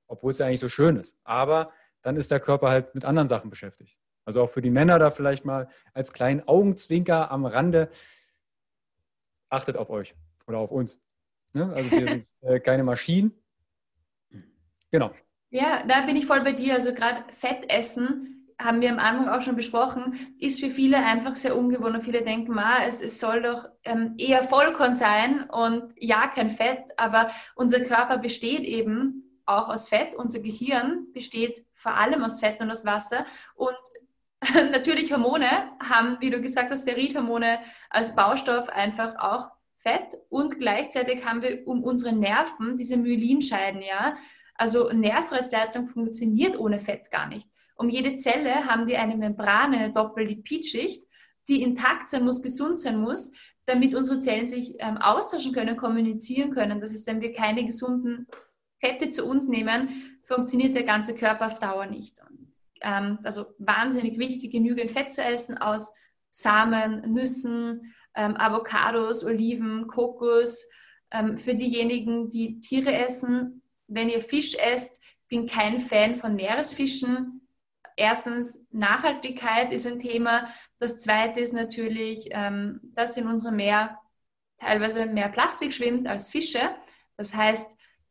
Obwohl es ja eigentlich so schön ist. Aber dann ist der Körper halt mit anderen Sachen beschäftigt. Also auch für die Männer da vielleicht mal als kleinen Augenzwinker am Rande achtet auf euch oder auf uns. Ne? Also wir sind *laughs* äh, keine Maschinen. Genau. Ja, da bin ich voll bei dir. Also gerade Fettessen haben wir am Anfang auch schon besprochen, ist für viele einfach sehr ungewohnt und viele denken, ah, es, es soll doch ähm, eher Vollkorn sein und ja, kein Fett, aber unser Körper besteht eben auch aus Fett, unser Gehirn besteht vor allem aus Fett und aus Wasser und *laughs* natürlich Hormone haben, wie du gesagt hast, Steroidhormone als Baustoff einfach auch Fett und gleichzeitig haben wir um unsere Nerven diese Myelinscheiden, ja. Also Nervreizleitung funktioniert ohne Fett gar nicht. Um jede Zelle haben wir eine Membran, eine Doppellipidschicht, die intakt sein muss, gesund sein muss, damit unsere Zellen sich ähm, austauschen können, kommunizieren können. Das ist, wenn wir keine gesunden Fette zu uns nehmen, funktioniert der ganze Körper auf Dauer nicht. Und ähm, also wahnsinnig wichtig, genügend Fett zu essen aus Samen, Nüssen, ähm, Avocados, Oliven, Kokos. Ähm, für diejenigen, die Tiere essen, wenn ihr Fisch esst, bin kein Fan von Meeresfischen. Erstens, Nachhaltigkeit ist ein Thema. Das zweite ist natürlich, ähm, dass in unserem Meer teilweise mehr Plastik schwimmt als Fische. Das heißt,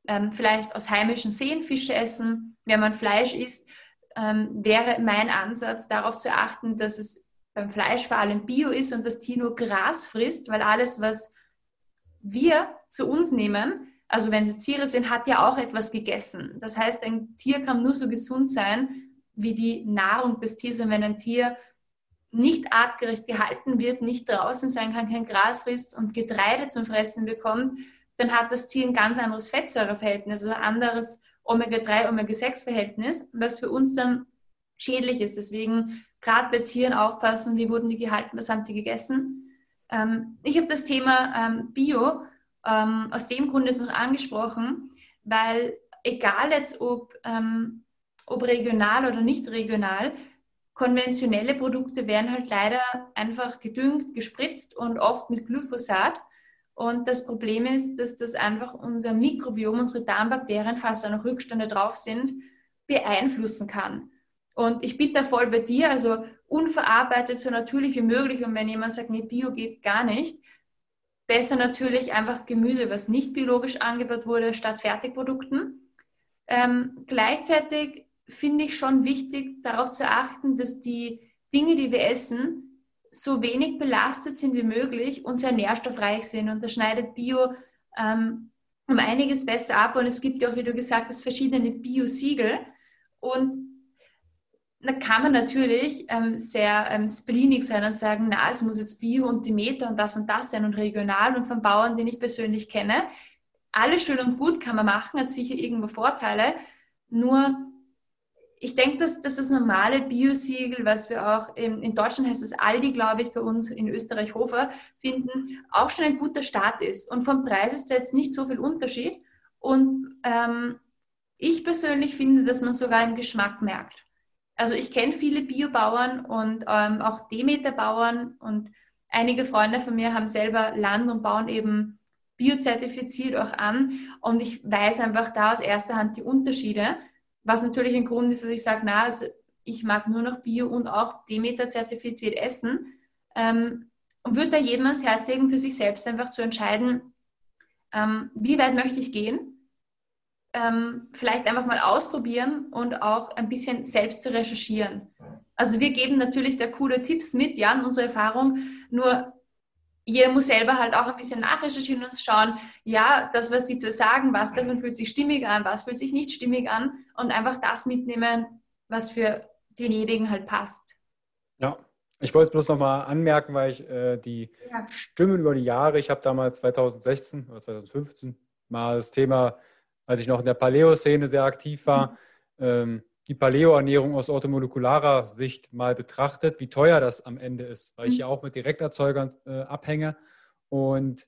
ähm, vielleicht aus heimischen Seen Fische essen. Wenn man Fleisch isst, ähm, wäre mein Ansatz, darauf zu achten, dass es beim Fleisch vor allem Bio ist und das Tier nur Gras frisst, weil alles, was wir zu uns nehmen, also wenn es Tiere sind, hat ja auch etwas gegessen. Das heißt, ein Tier kann nur so gesund sein wie die Nahrung des Tieres. Und wenn ein Tier nicht artgerecht gehalten wird, nicht draußen sein kann, kein Gras frisst und Getreide zum Fressen bekommt, dann hat das Tier ein ganz anderes Fettsäureverhältnis, also anderes Omega-3, Omega-6-Verhältnis, was für uns dann schädlich ist. Deswegen gerade bei Tieren aufpassen, wie wurden die gehalten, was haben die gegessen. Ähm, ich habe das Thema ähm, Bio ähm, aus dem Grunde noch angesprochen, weil egal jetzt ob, ähm, ob regional oder nicht regional, konventionelle Produkte werden halt leider einfach gedüngt, gespritzt und oft mit Glyphosat. Und das Problem ist, dass das einfach unser Mikrobiom, unsere Darmbakterien, falls da noch Rückstände drauf sind, beeinflussen kann. Und ich bin da voll bei dir, also unverarbeitet, so natürlich wie möglich. Und wenn jemand sagt, nee, Bio geht gar nicht, besser natürlich einfach Gemüse, was nicht biologisch angebaut wurde, statt Fertigprodukten. Ähm, gleichzeitig finde ich schon wichtig, darauf zu achten, dass die Dinge, die wir essen, so wenig belastet sind wie möglich und sehr nährstoffreich sind. Und da schneidet Bio ähm, um einiges besser ab. Und es gibt ja auch, wie du gesagt hast, verschiedene Bio-Siegel. Und da kann man natürlich ähm, sehr ähm, spleenig sein und sagen, na, es muss jetzt Bio und Demeter und das und das sein und regional und von Bauern, den ich persönlich kenne. Alles schön und gut kann man machen, hat sicher irgendwo Vorteile. Nur ich denke, dass, dass das normale Bio-Siegel, was wir auch in, in Deutschland heißt es Aldi, glaube ich, bei uns in Österreich Hofer finden, auch schon ein guter Start ist. Und vom Preis ist jetzt nicht so viel Unterschied. Und ähm, ich persönlich finde, dass man sogar im Geschmack merkt. Also ich kenne viele Biobauern und ähm, auch Demeter-Bauern und einige Freunde von mir haben selber Land und bauen eben biozertifiziert auch an. Und ich weiß einfach da aus erster Hand die Unterschiede. Was natürlich ein Grund ist, dass ich sage, na, also ich mag nur noch Bio und auch Demeter zertifiziert essen. Ähm, und würde da jedem ans Herz legen, für sich selbst einfach zu entscheiden, ähm, wie weit möchte ich gehen. Ähm, vielleicht einfach mal ausprobieren und auch ein bisschen selbst zu recherchieren. Also wir geben natürlich da coole Tipps mit, ja, in unserer Erfahrung. Nur jeder muss selber halt auch ein bisschen nachrecherchieren und schauen, ja, das, was die zu sagen, was davon fühlt sich stimmig an, was fühlt sich nicht stimmig an und einfach das mitnehmen, was für denjenigen halt passt. Ja, ich wollte es bloß nochmal anmerken, weil ich äh, die ja. Stimmen über die Jahre, ich habe damals 2016 oder 2015 mal das Thema, als ich noch in der Paleo-Szene sehr aktiv war, mhm. ähm, die Paleo-Ernährung aus orthomolekularer Sicht mal betrachtet, wie teuer das am Ende ist, weil ich mhm. ja auch mit Direkterzeugern äh, abhänge. Und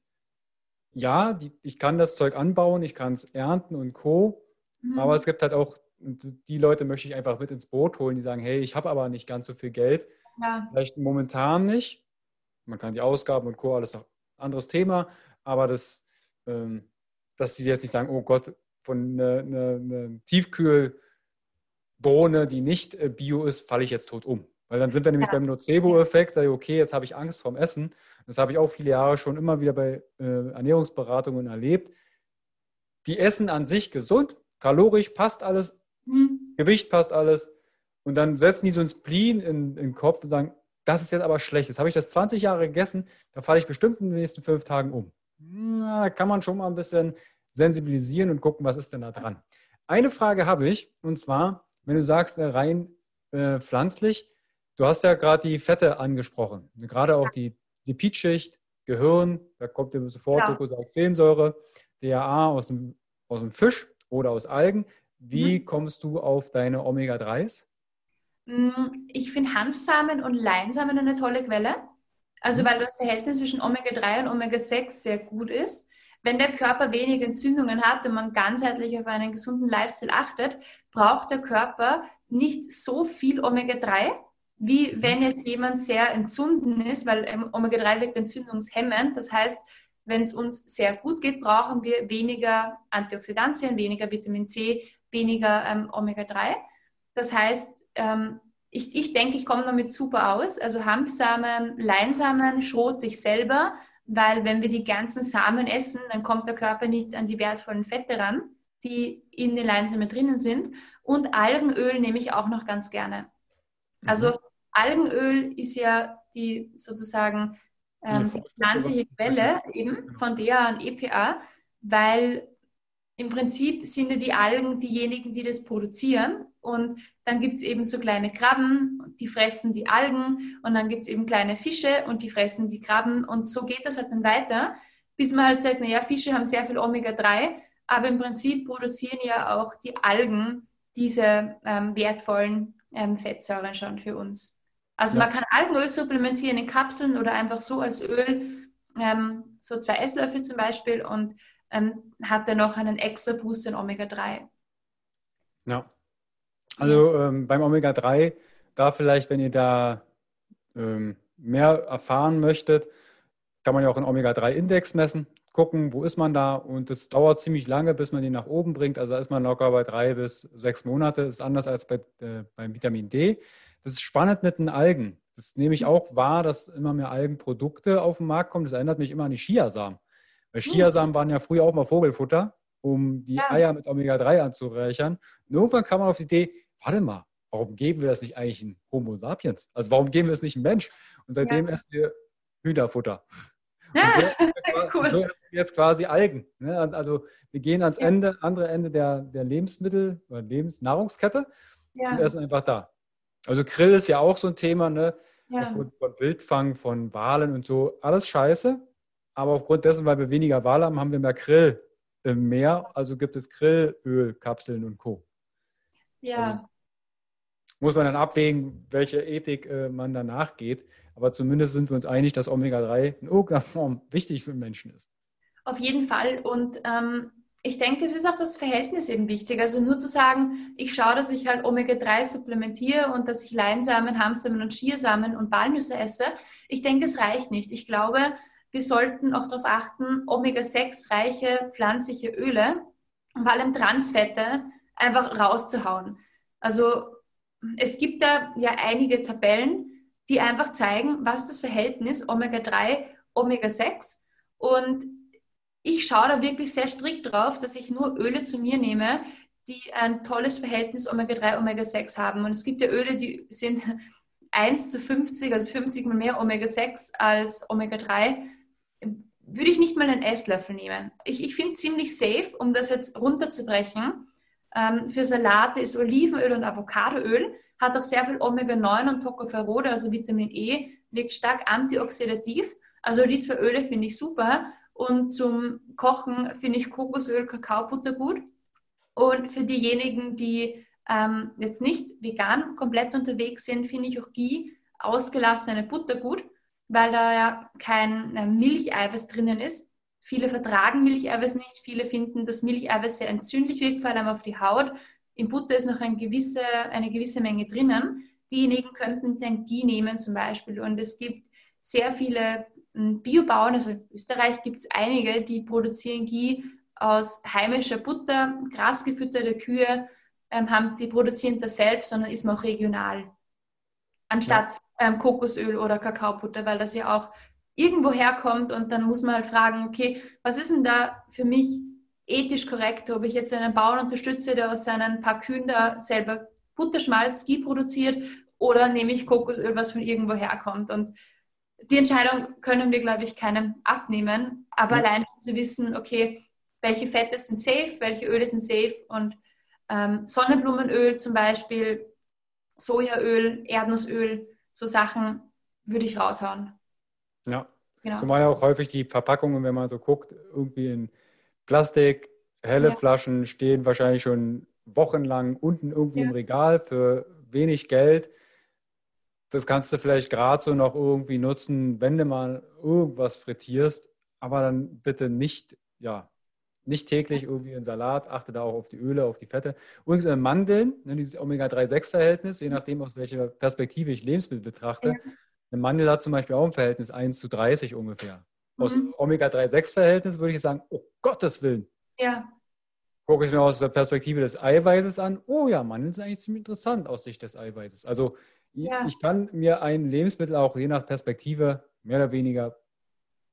ja, die, ich kann das Zeug anbauen, ich kann es ernten und co. Mhm. Aber es gibt halt auch, die Leute möchte ich einfach mit ins Boot holen, die sagen, hey, ich habe aber nicht ganz so viel Geld. Ja. Vielleicht momentan nicht. Man kann die Ausgaben und co. alles noch anderes Thema. Aber das, ähm, dass sie jetzt nicht sagen, oh Gott, von einer eine, eine Tiefkühl- Bohne, die nicht äh, bio ist, falle ich jetzt tot um. Weil dann sind wir nämlich ja. beim Nocebo-Effekt, okay, jetzt habe ich Angst vorm Essen. Das habe ich auch viele Jahre schon immer wieder bei äh, Ernährungsberatungen erlebt. Die essen an sich gesund, kalorisch passt alles, mhm. Gewicht passt alles. Und dann setzen die so ein Spleen in, in den Kopf und sagen, das ist jetzt aber schlecht. Jetzt habe ich das 20 Jahre gegessen, da falle ich bestimmt in den nächsten fünf Tagen um. Na, da kann man schon mal ein bisschen sensibilisieren und gucken, was ist denn da dran. Eine Frage habe ich, und zwar, wenn du sagst, äh, rein äh, pflanzlich, du hast ja gerade die Fette angesprochen, gerade auch die Lipidschicht, Gehirn, da kommt dir sofort ja. Docosahexaensäure, DHA aus dem, aus dem Fisch oder aus Algen. Wie mhm. kommst du auf deine Omega-3s? Mm, ich finde Hanfsamen und Leinsamen eine tolle Quelle. Also mhm. weil das Verhältnis zwischen Omega-3 und Omega-6 sehr gut ist. Wenn der Körper wenig Entzündungen hat und man ganzheitlich auf einen gesunden Lifestyle achtet, braucht der Körper nicht so viel Omega-3, wie wenn jetzt jemand sehr entzünden ist, weil ähm, Omega-3 wirkt entzündungshemmend. Das heißt, wenn es uns sehr gut geht, brauchen wir weniger Antioxidantien, weniger Vitamin C, weniger ähm, Omega-3. Das heißt, ähm, ich, ich denke, ich komme damit super aus. Also Hanfsamen, Leinsamen schrote ich selber weil wenn wir die ganzen Samen essen, dann kommt der Körper nicht an die wertvollen Fette ran, die in den Leinsamen drinnen sind. Und Algenöl nehme ich auch noch ganz gerne. Mhm. Also Algenöl ist ja die sozusagen ähm, die pflanzliche Quelle eben von DHA und EPA, weil im Prinzip sind ja die Algen diejenigen, die das produzieren. Und dann gibt es eben so kleine Krabben, die fressen die Algen. Und dann gibt es eben kleine Fische und die fressen die Krabben. Und so geht das halt dann weiter, bis man halt sagt, naja, Fische haben sehr viel Omega-3, aber im Prinzip produzieren ja auch die Algen diese ähm, wertvollen ähm, Fettsäuren schon für uns. Also ja. man kann Algenöl supplementieren in Kapseln oder einfach so als Öl, ähm, so zwei Esslöffel zum Beispiel. Und ähm, hat er noch einen extra Boost in Omega-3. Ja. Also ähm, beim Omega-3, da vielleicht, wenn ihr da ähm, mehr erfahren möchtet, kann man ja auch einen Omega-3-Index messen, gucken, wo ist man da und es dauert ziemlich lange, bis man den nach oben bringt. Also da ist man locker bei drei bis sechs Monate. Das ist anders als bei, äh, beim Vitamin D. Das ist spannend mit den Algen. Das nehme ich auch wahr, dass immer mehr Algenprodukte auf den Markt kommen. Das erinnert mich immer an die Chiasamen. Weil hm. Chiasamen waren ja früher auch mal Vogelfutter, um die ja. Eier mit Omega-3 anzureichern. Und irgendwann kam man auf die Idee, warte mal, warum geben wir das nicht eigentlich in Homo sapiens? Also warum geben wir es nicht in Mensch? Und seitdem ja. essen wir Hühnerfutter. *laughs* Ja, so, cool. so essen wir jetzt quasi Algen. Ne? Also wir gehen ans ja. Ende, andere Ende der, der Lebensmittel- oder Lebensnahrungskette ja. und essen einfach da. Also Grill ist ja auch so ein Thema, ne? Ja. Aufgrund von Wildfang, von Walen und so. Alles scheiße. Aber aufgrund dessen, weil wir weniger Wale haben, haben wir mehr Grill im Meer. Also gibt es Grillölkapseln und Co. Ja. Also muss man dann abwägen, welche Ethik äh, man danach geht. Aber zumindest sind wir uns einig, dass Omega-3 in irgendeiner Form wichtig für den Menschen ist. Auf jeden Fall. Und ähm, ich denke, es ist auch das Verhältnis eben wichtig. Also nur zu sagen, ich schaue, dass ich halt Omega-3 supplementiere und dass ich Leinsamen, Hamsamen und Schiersamen und Walnüsse esse. Ich denke, es reicht nicht. Ich glaube, wir sollten auch darauf achten, Omega-6-reiche pflanzliche Öle, vor allem Transfette, einfach rauszuhauen. Also es gibt da ja einige Tabellen, die einfach zeigen, was das Verhältnis Omega-3, Omega-6 und ich schaue da wirklich sehr strikt drauf, dass ich nur Öle zu mir nehme, die ein tolles Verhältnis Omega-3, Omega-6 haben. Und es gibt ja Öle, die sind *laughs* 1 zu 50, also 50 mal mehr Omega-6 als Omega-3. Würde ich nicht mal einen Esslöffel nehmen. Ich, ich finde es ziemlich safe, um das jetzt runterzubrechen. Ähm, für Salate ist Olivenöl und Avocadoöl, hat auch sehr viel Omega-9 und Tocopherol, also Vitamin E, wirkt stark antioxidativ. Also die zwei Öle finde ich super. Und zum Kochen finde ich Kokosöl, Kakaobutter gut. Und für diejenigen, die ähm, jetzt nicht vegan komplett unterwegs sind, finde ich auch Ghee, ausgelassene Butter gut, weil da ja kein äh, Milcheiweiß drinnen ist. Viele vertragen Milcheiweiß nicht, viele finden, dass Milcheiweiß sehr entzündlich wirkt, vor allem auf die Haut. In Butter ist noch ein gewisse, eine gewisse Menge drinnen. Diejenigen könnten den Ghee nehmen zum Beispiel. Und es gibt sehr viele Biobauern, also in Österreich gibt es einige, die produzieren Ghee aus heimischer Butter, grasgefütterte Kühe, ähm, haben, die produzieren das selbst, sondern ist man auch regional. Anstatt ja. ähm, Kokosöl oder Kakaobutter, weil das ja auch irgendwo herkommt und dann muss man halt fragen, okay, was ist denn da für mich ethisch korrekt, ob ich jetzt einen Bauern unterstütze, der aus seinen paar Kühen da selber Butterschmalz, Ghee produziert oder nehme ich Kokosöl, was von irgendwo herkommt und die Entscheidung können wir, glaube ich, keinem abnehmen, aber ja. allein zu wissen, okay, welche Fette sind safe, welche Öle sind safe und ähm, Sonnenblumenöl zum Beispiel, Sojaöl, Erdnussöl, so Sachen würde ich raushauen. Ja, genau. zumal ja auch häufig die Verpackungen, wenn man so guckt, irgendwie in Plastik, helle ja. Flaschen stehen wahrscheinlich schon wochenlang unten irgendwie ja. im Regal für wenig Geld das kannst du vielleicht gerade so noch irgendwie nutzen, wenn du mal irgendwas frittierst, aber dann bitte nicht, ja, nicht täglich irgendwie in Salat, achte da auch auf die Öle, auf die Fette. Übrigens äh, Mandeln, ne, dieses Omega-3-6-Verhältnis, je nachdem, aus welcher Perspektive ich Lebensmittel betrachte. Ja. Eine Mandel hat zum Beispiel auch ein Verhältnis 1 zu 30 ungefähr. Aus mhm. Omega-3-6-Verhältnis würde ich sagen, oh Gottes Willen. Ja. Gucke ich mir aus der Perspektive des Eiweißes an, oh ja, Mandeln sind eigentlich ziemlich interessant aus Sicht des Eiweißes. Also ja. Ich kann mir ein Lebensmittel auch je nach Perspektive mehr oder weniger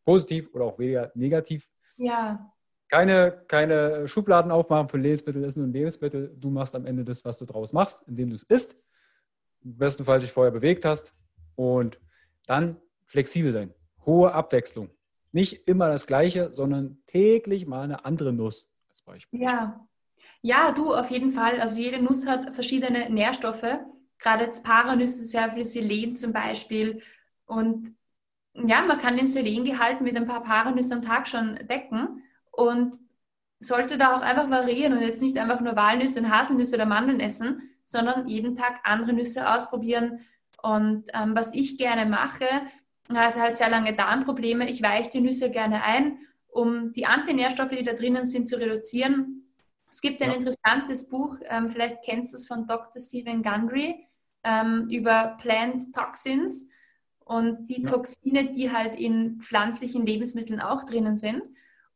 positiv oder auch weniger negativ. Ja. Keine, keine Schubladen aufmachen für Lebensmittel, ist nur ein Lebensmittel. Du machst am Ende das, was du draus machst, indem du es isst. Im besten Fall dich vorher bewegt hast. Und dann flexibel sein. Hohe Abwechslung. Nicht immer das Gleiche, sondern täglich mal eine andere Nuss als Beispiel. Ja. Ja, du auf jeden Fall. Also jede Nuss hat verschiedene Nährstoffe Gerade jetzt Paranüsse sehr viel Selen zum Beispiel. Und ja, man kann den Selengehalt mit ein paar Paranüsse am Tag schon decken und sollte da auch einfach variieren und jetzt nicht einfach nur Walnüsse und Haselnüsse oder Mandeln essen, sondern jeden Tag andere Nüsse ausprobieren. Und ähm, was ich gerne mache, hat halt sehr lange Darmprobleme. Ich weiche die Nüsse gerne ein, um die Antinährstoffe, die da drinnen sind, zu reduzieren. Es gibt ein ja. interessantes Buch, ähm, vielleicht kennst du es von Dr. Stephen Gundry ähm, über Plant Toxins und die ja. Toxine, die halt in pflanzlichen Lebensmitteln auch drinnen sind.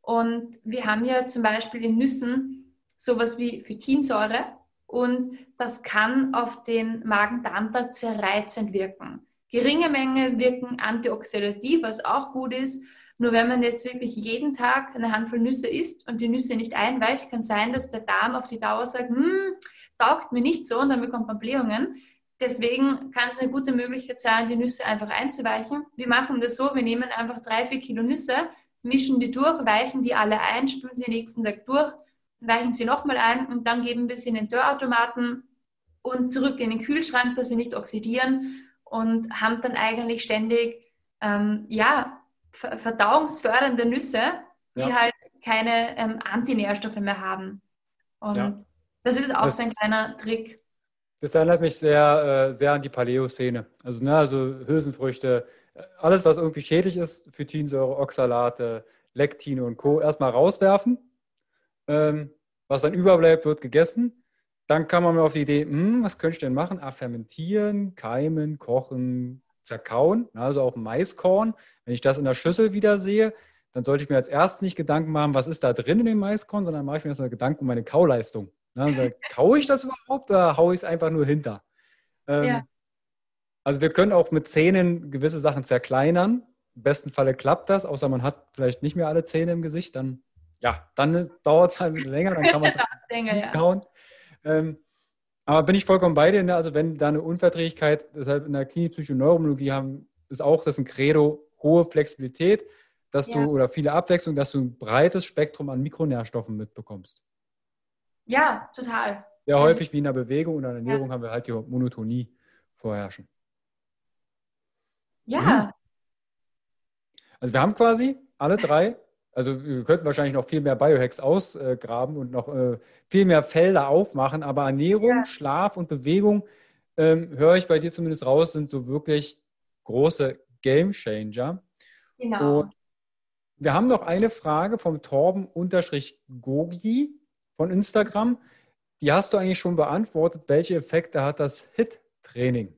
Und wir haben ja zum Beispiel in Nüssen sowas wie Phytinsäure und das kann auf den Magen-Darm-Trakt sehr reizend wirken. Geringe Menge wirken antioxidativ, was auch gut ist. Nur wenn man jetzt wirklich jeden Tag eine Handvoll Nüsse isst und die Nüsse nicht einweicht, kann sein, dass der Darm auf die Dauer sagt, hm, taugt mir nicht so und dann bekommt man Blähungen. Deswegen kann es eine gute Möglichkeit sein, die Nüsse einfach einzuweichen. Wir machen das so, wir nehmen einfach drei, vier Kilo Nüsse, mischen die durch, weichen die alle ein, spülen sie nächsten Tag durch, weichen sie nochmal ein und dann geben wir sie in den Dörrautomaten und zurück in den Kühlschrank, dass sie nicht oxidieren und haben dann eigentlich ständig ähm, ja, verdauungsfördernde Nüsse, die ja. halt keine ähm, Antinährstoffe mehr haben. Und ja. das ist auch das, ein kleiner Trick. Das erinnert mich sehr, äh, sehr an die Paleo-Szene. Also, ne, also Hülsenfrüchte, äh, alles, was irgendwie schädlich ist, Phytinsäure, Oxalate, Lektine und Co. erstmal rauswerfen. Ähm, was dann überbleibt, wird gegessen. Dann kam man mir auf die Idee, hm, was könnte ich denn machen? Ah, fermentieren, keimen, kochen, zerkauen, also auch Maiskorn. Wenn ich das in der Schüssel wieder sehe, dann sollte ich mir als erstes nicht Gedanken machen, was ist da drin in dem Maiskorn, sondern mache ich mir erstmal Gedanken um meine Kauleistung. Also, *laughs* kaue ich das überhaupt oder haue ich es einfach nur hinter? Ähm, ja. Also wir können auch mit Zähnen gewisse Sachen zerkleinern. Im besten Falle klappt das, außer man hat vielleicht nicht mehr alle Zähne im Gesicht, dann ja, dann dauert es halt ein bisschen länger, dann kann man *laughs* es länger, kauen. Ähm, aber bin ich vollkommen bei dir. Ne? Also wenn da eine Unverträglichkeit, deshalb in der Klinik Psychoneurologie haben, ist auch das ein Credo, hohe Flexibilität, dass ja. du oder viele Abwechslung, dass du ein breites Spektrum an Mikronährstoffen mitbekommst. Ja, total. Sehr also, häufig wie in der Bewegung und in der Ernährung ja. haben wir halt die Monotonie vorherrschen. Ja. Mhm. Also wir haben quasi alle drei also wir könnten wahrscheinlich noch viel mehr Biohacks ausgraben und noch äh, viel mehr Felder aufmachen, aber Ernährung, ja. Schlaf und Bewegung, ähm, höre ich bei dir zumindest raus, sind so wirklich große Game Changer. Genau. Und wir haben noch eine Frage vom Torben-Gogi von Instagram. Die hast du eigentlich schon beantwortet. Welche Effekte hat das HIT-Training?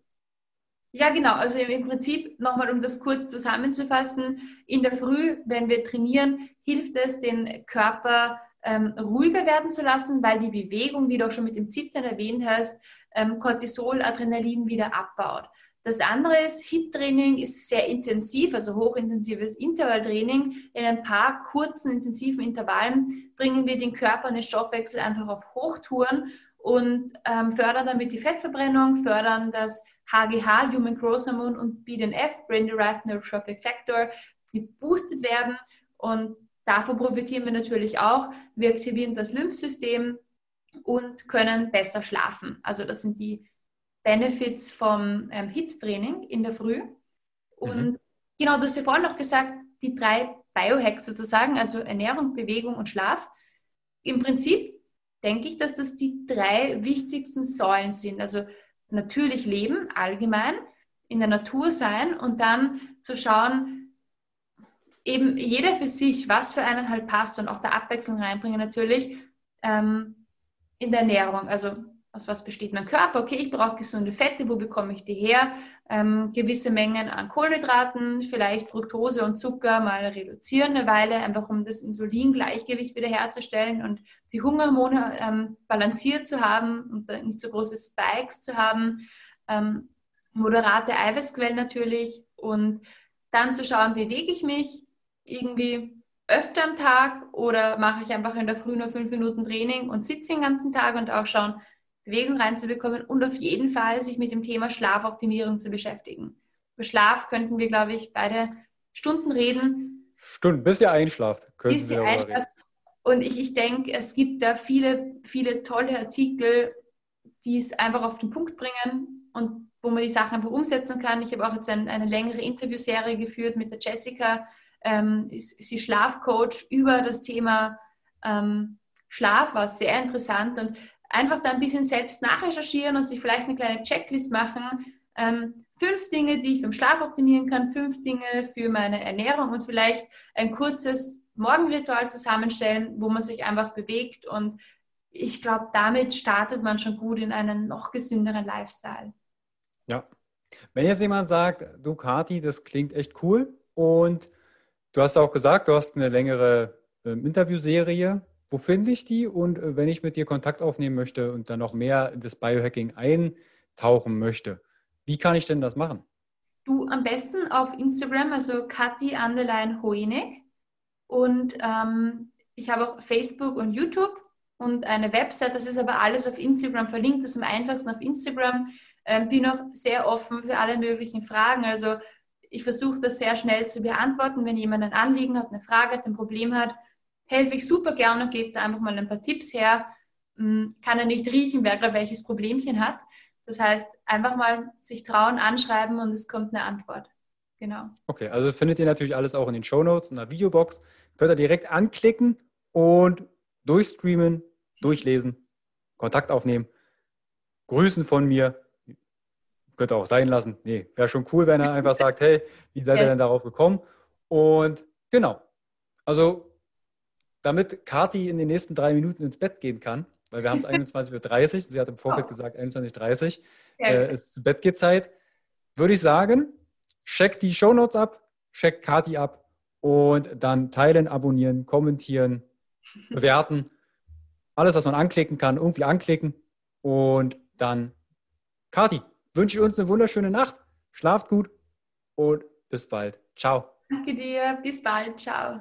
Ja, genau. Also im Prinzip, nochmal um das kurz zusammenzufassen, in der Früh, wenn wir trainieren, hilft es, den Körper ähm, ruhiger werden zu lassen, weil die Bewegung, wie du auch schon mit dem Zittern erwähnt hast, ähm, Cortisol, Adrenalin wieder abbaut. Das andere ist, HIT-Training ist sehr intensiv, also hochintensives Intervalltraining. In ein paar kurzen, intensiven Intervallen bringen wir den Körper und den Stoffwechsel einfach auf Hochtouren und ähm, fördern damit die Fettverbrennung, fördern das HGH, Human Growth Hormone und BDNF, Brain Derived Neurotrophic Factor, die boostet werden und davon profitieren wir natürlich auch. Wir aktivieren das Lymphsystem und können besser schlafen. Also das sind die Benefits vom ähm, HIT-Training in der Früh. Und mhm. genau, du hast ja vorhin noch gesagt, die drei Biohacks sozusagen, also Ernährung, Bewegung und Schlaf. Im Prinzip denke ich, dass das die drei wichtigsten Säulen sind. Also natürlich leben, allgemein, in der Natur sein und dann zu schauen, eben jeder für sich, was für einen halt passt und auch der Abwechslung reinbringen natürlich ähm, in der Ernährung. Also aus was besteht mein Körper? Okay, ich brauche gesunde Fette, wo bekomme ich die her? Ähm, gewisse Mengen an Kohlenhydraten, vielleicht Fructose und Zucker mal reduzieren eine Weile, einfach um das Insulingleichgewicht wiederherzustellen und die Hungerhormone ähm, balanciert zu haben und nicht so große Spikes zu haben. Ähm, moderate Eiweißquellen natürlich und dann zu schauen, bewege ich mich irgendwie öfter am Tag oder mache ich einfach in der Früh nur fünf Minuten Training und sitze den ganzen Tag und auch schauen, Bewegung reinzubekommen und auf jeden Fall sich mit dem Thema Schlafoptimierung zu beschäftigen. Über Schlaf könnten wir, glaube ich, beide Stunden reden. Stunden, bis ihr einschlaft. Bis ihr einschlaft. Und ich, ich denke, es gibt da viele, viele tolle Artikel, die es einfach auf den Punkt bringen und wo man die Sachen einfach umsetzen kann. Ich habe auch jetzt ein, eine längere Interviewserie geführt mit der Jessica. Ähm, ist, sie Schlafcoach über das Thema ähm, Schlaf, war sehr interessant. Und einfach da ein bisschen selbst nachrecherchieren und sich vielleicht eine kleine Checklist machen. Ähm, fünf Dinge, die ich beim Schlaf optimieren kann, fünf Dinge für meine Ernährung und vielleicht ein kurzes Morgenritual zusammenstellen, wo man sich einfach bewegt. Und ich glaube, damit startet man schon gut in einen noch gesünderen Lifestyle. Ja. Wenn jetzt jemand sagt, du Kati, das klingt echt cool und du hast auch gesagt, du hast eine längere ähm, Interviewserie wo finde ich die? Und äh, wenn ich mit dir Kontakt aufnehmen möchte und dann noch mehr in das Biohacking eintauchen möchte, wie kann ich denn das machen? Du am besten auf Instagram, also Kathi Anderlein Hoenig. Und ähm, ich habe auch Facebook und YouTube und eine Website. Das ist aber alles auf Instagram verlinkt. Das ist am einfachsten auf Instagram. Ähm, bin auch sehr offen für alle möglichen Fragen. Also ich versuche das sehr schnell zu beantworten. Wenn jemand ein Anliegen hat, eine Frage hat, ein Problem hat, helfe ich super gerne und gebe da einfach mal ein paar Tipps her. Hm, kann er nicht riechen, wer gerade welches Problemchen hat. Das heißt, einfach mal sich trauen, anschreiben und es kommt eine Antwort. Genau. Okay, also findet ihr natürlich alles auch in den Show Notes, in der Videobox. Könnt ihr direkt anklicken und durchstreamen, durchlesen, Kontakt aufnehmen, grüßen von mir. Könnt ihr auch sein lassen. Nee, wäre schon cool, wenn er einfach *laughs* sagt, hey, wie seid ihr denn darauf gekommen? Und genau. Also, damit Kati in den nächsten drei Minuten ins Bett gehen kann, weil wir haben es *laughs* 21.30 Uhr. Sie hat im Vorfeld oh. gesagt, 21.30 Uhr äh, ist Bettgehzeit. Würde ich sagen, check die Shownotes ab, check Kati ab und dann teilen, abonnieren, kommentieren, *laughs* bewerten. Alles, was man anklicken kann, irgendwie anklicken. Und dann, Kati, wünsche ich uns eine wunderschöne Nacht. Schlaft gut und bis bald. Ciao. Danke dir. Bis bald. Ciao.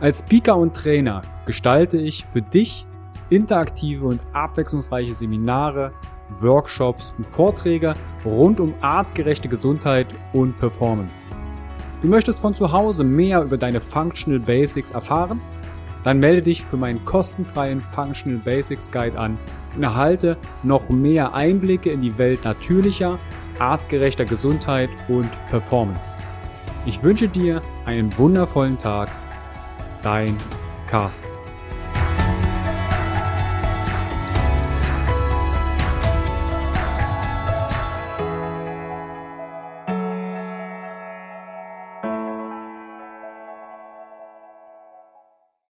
als Speaker und Trainer gestalte ich für dich interaktive und abwechslungsreiche Seminare, Workshops und Vorträge rund um artgerechte Gesundheit und Performance. Du möchtest von zu Hause mehr über deine Functional Basics erfahren? Dann melde dich für meinen kostenfreien Functional Basics Guide an und erhalte noch mehr Einblicke in die Welt natürlicher, artgerechter Gesundheit und Performance. Ich wünsche dir einen wundervollen Tag Dein Carsten.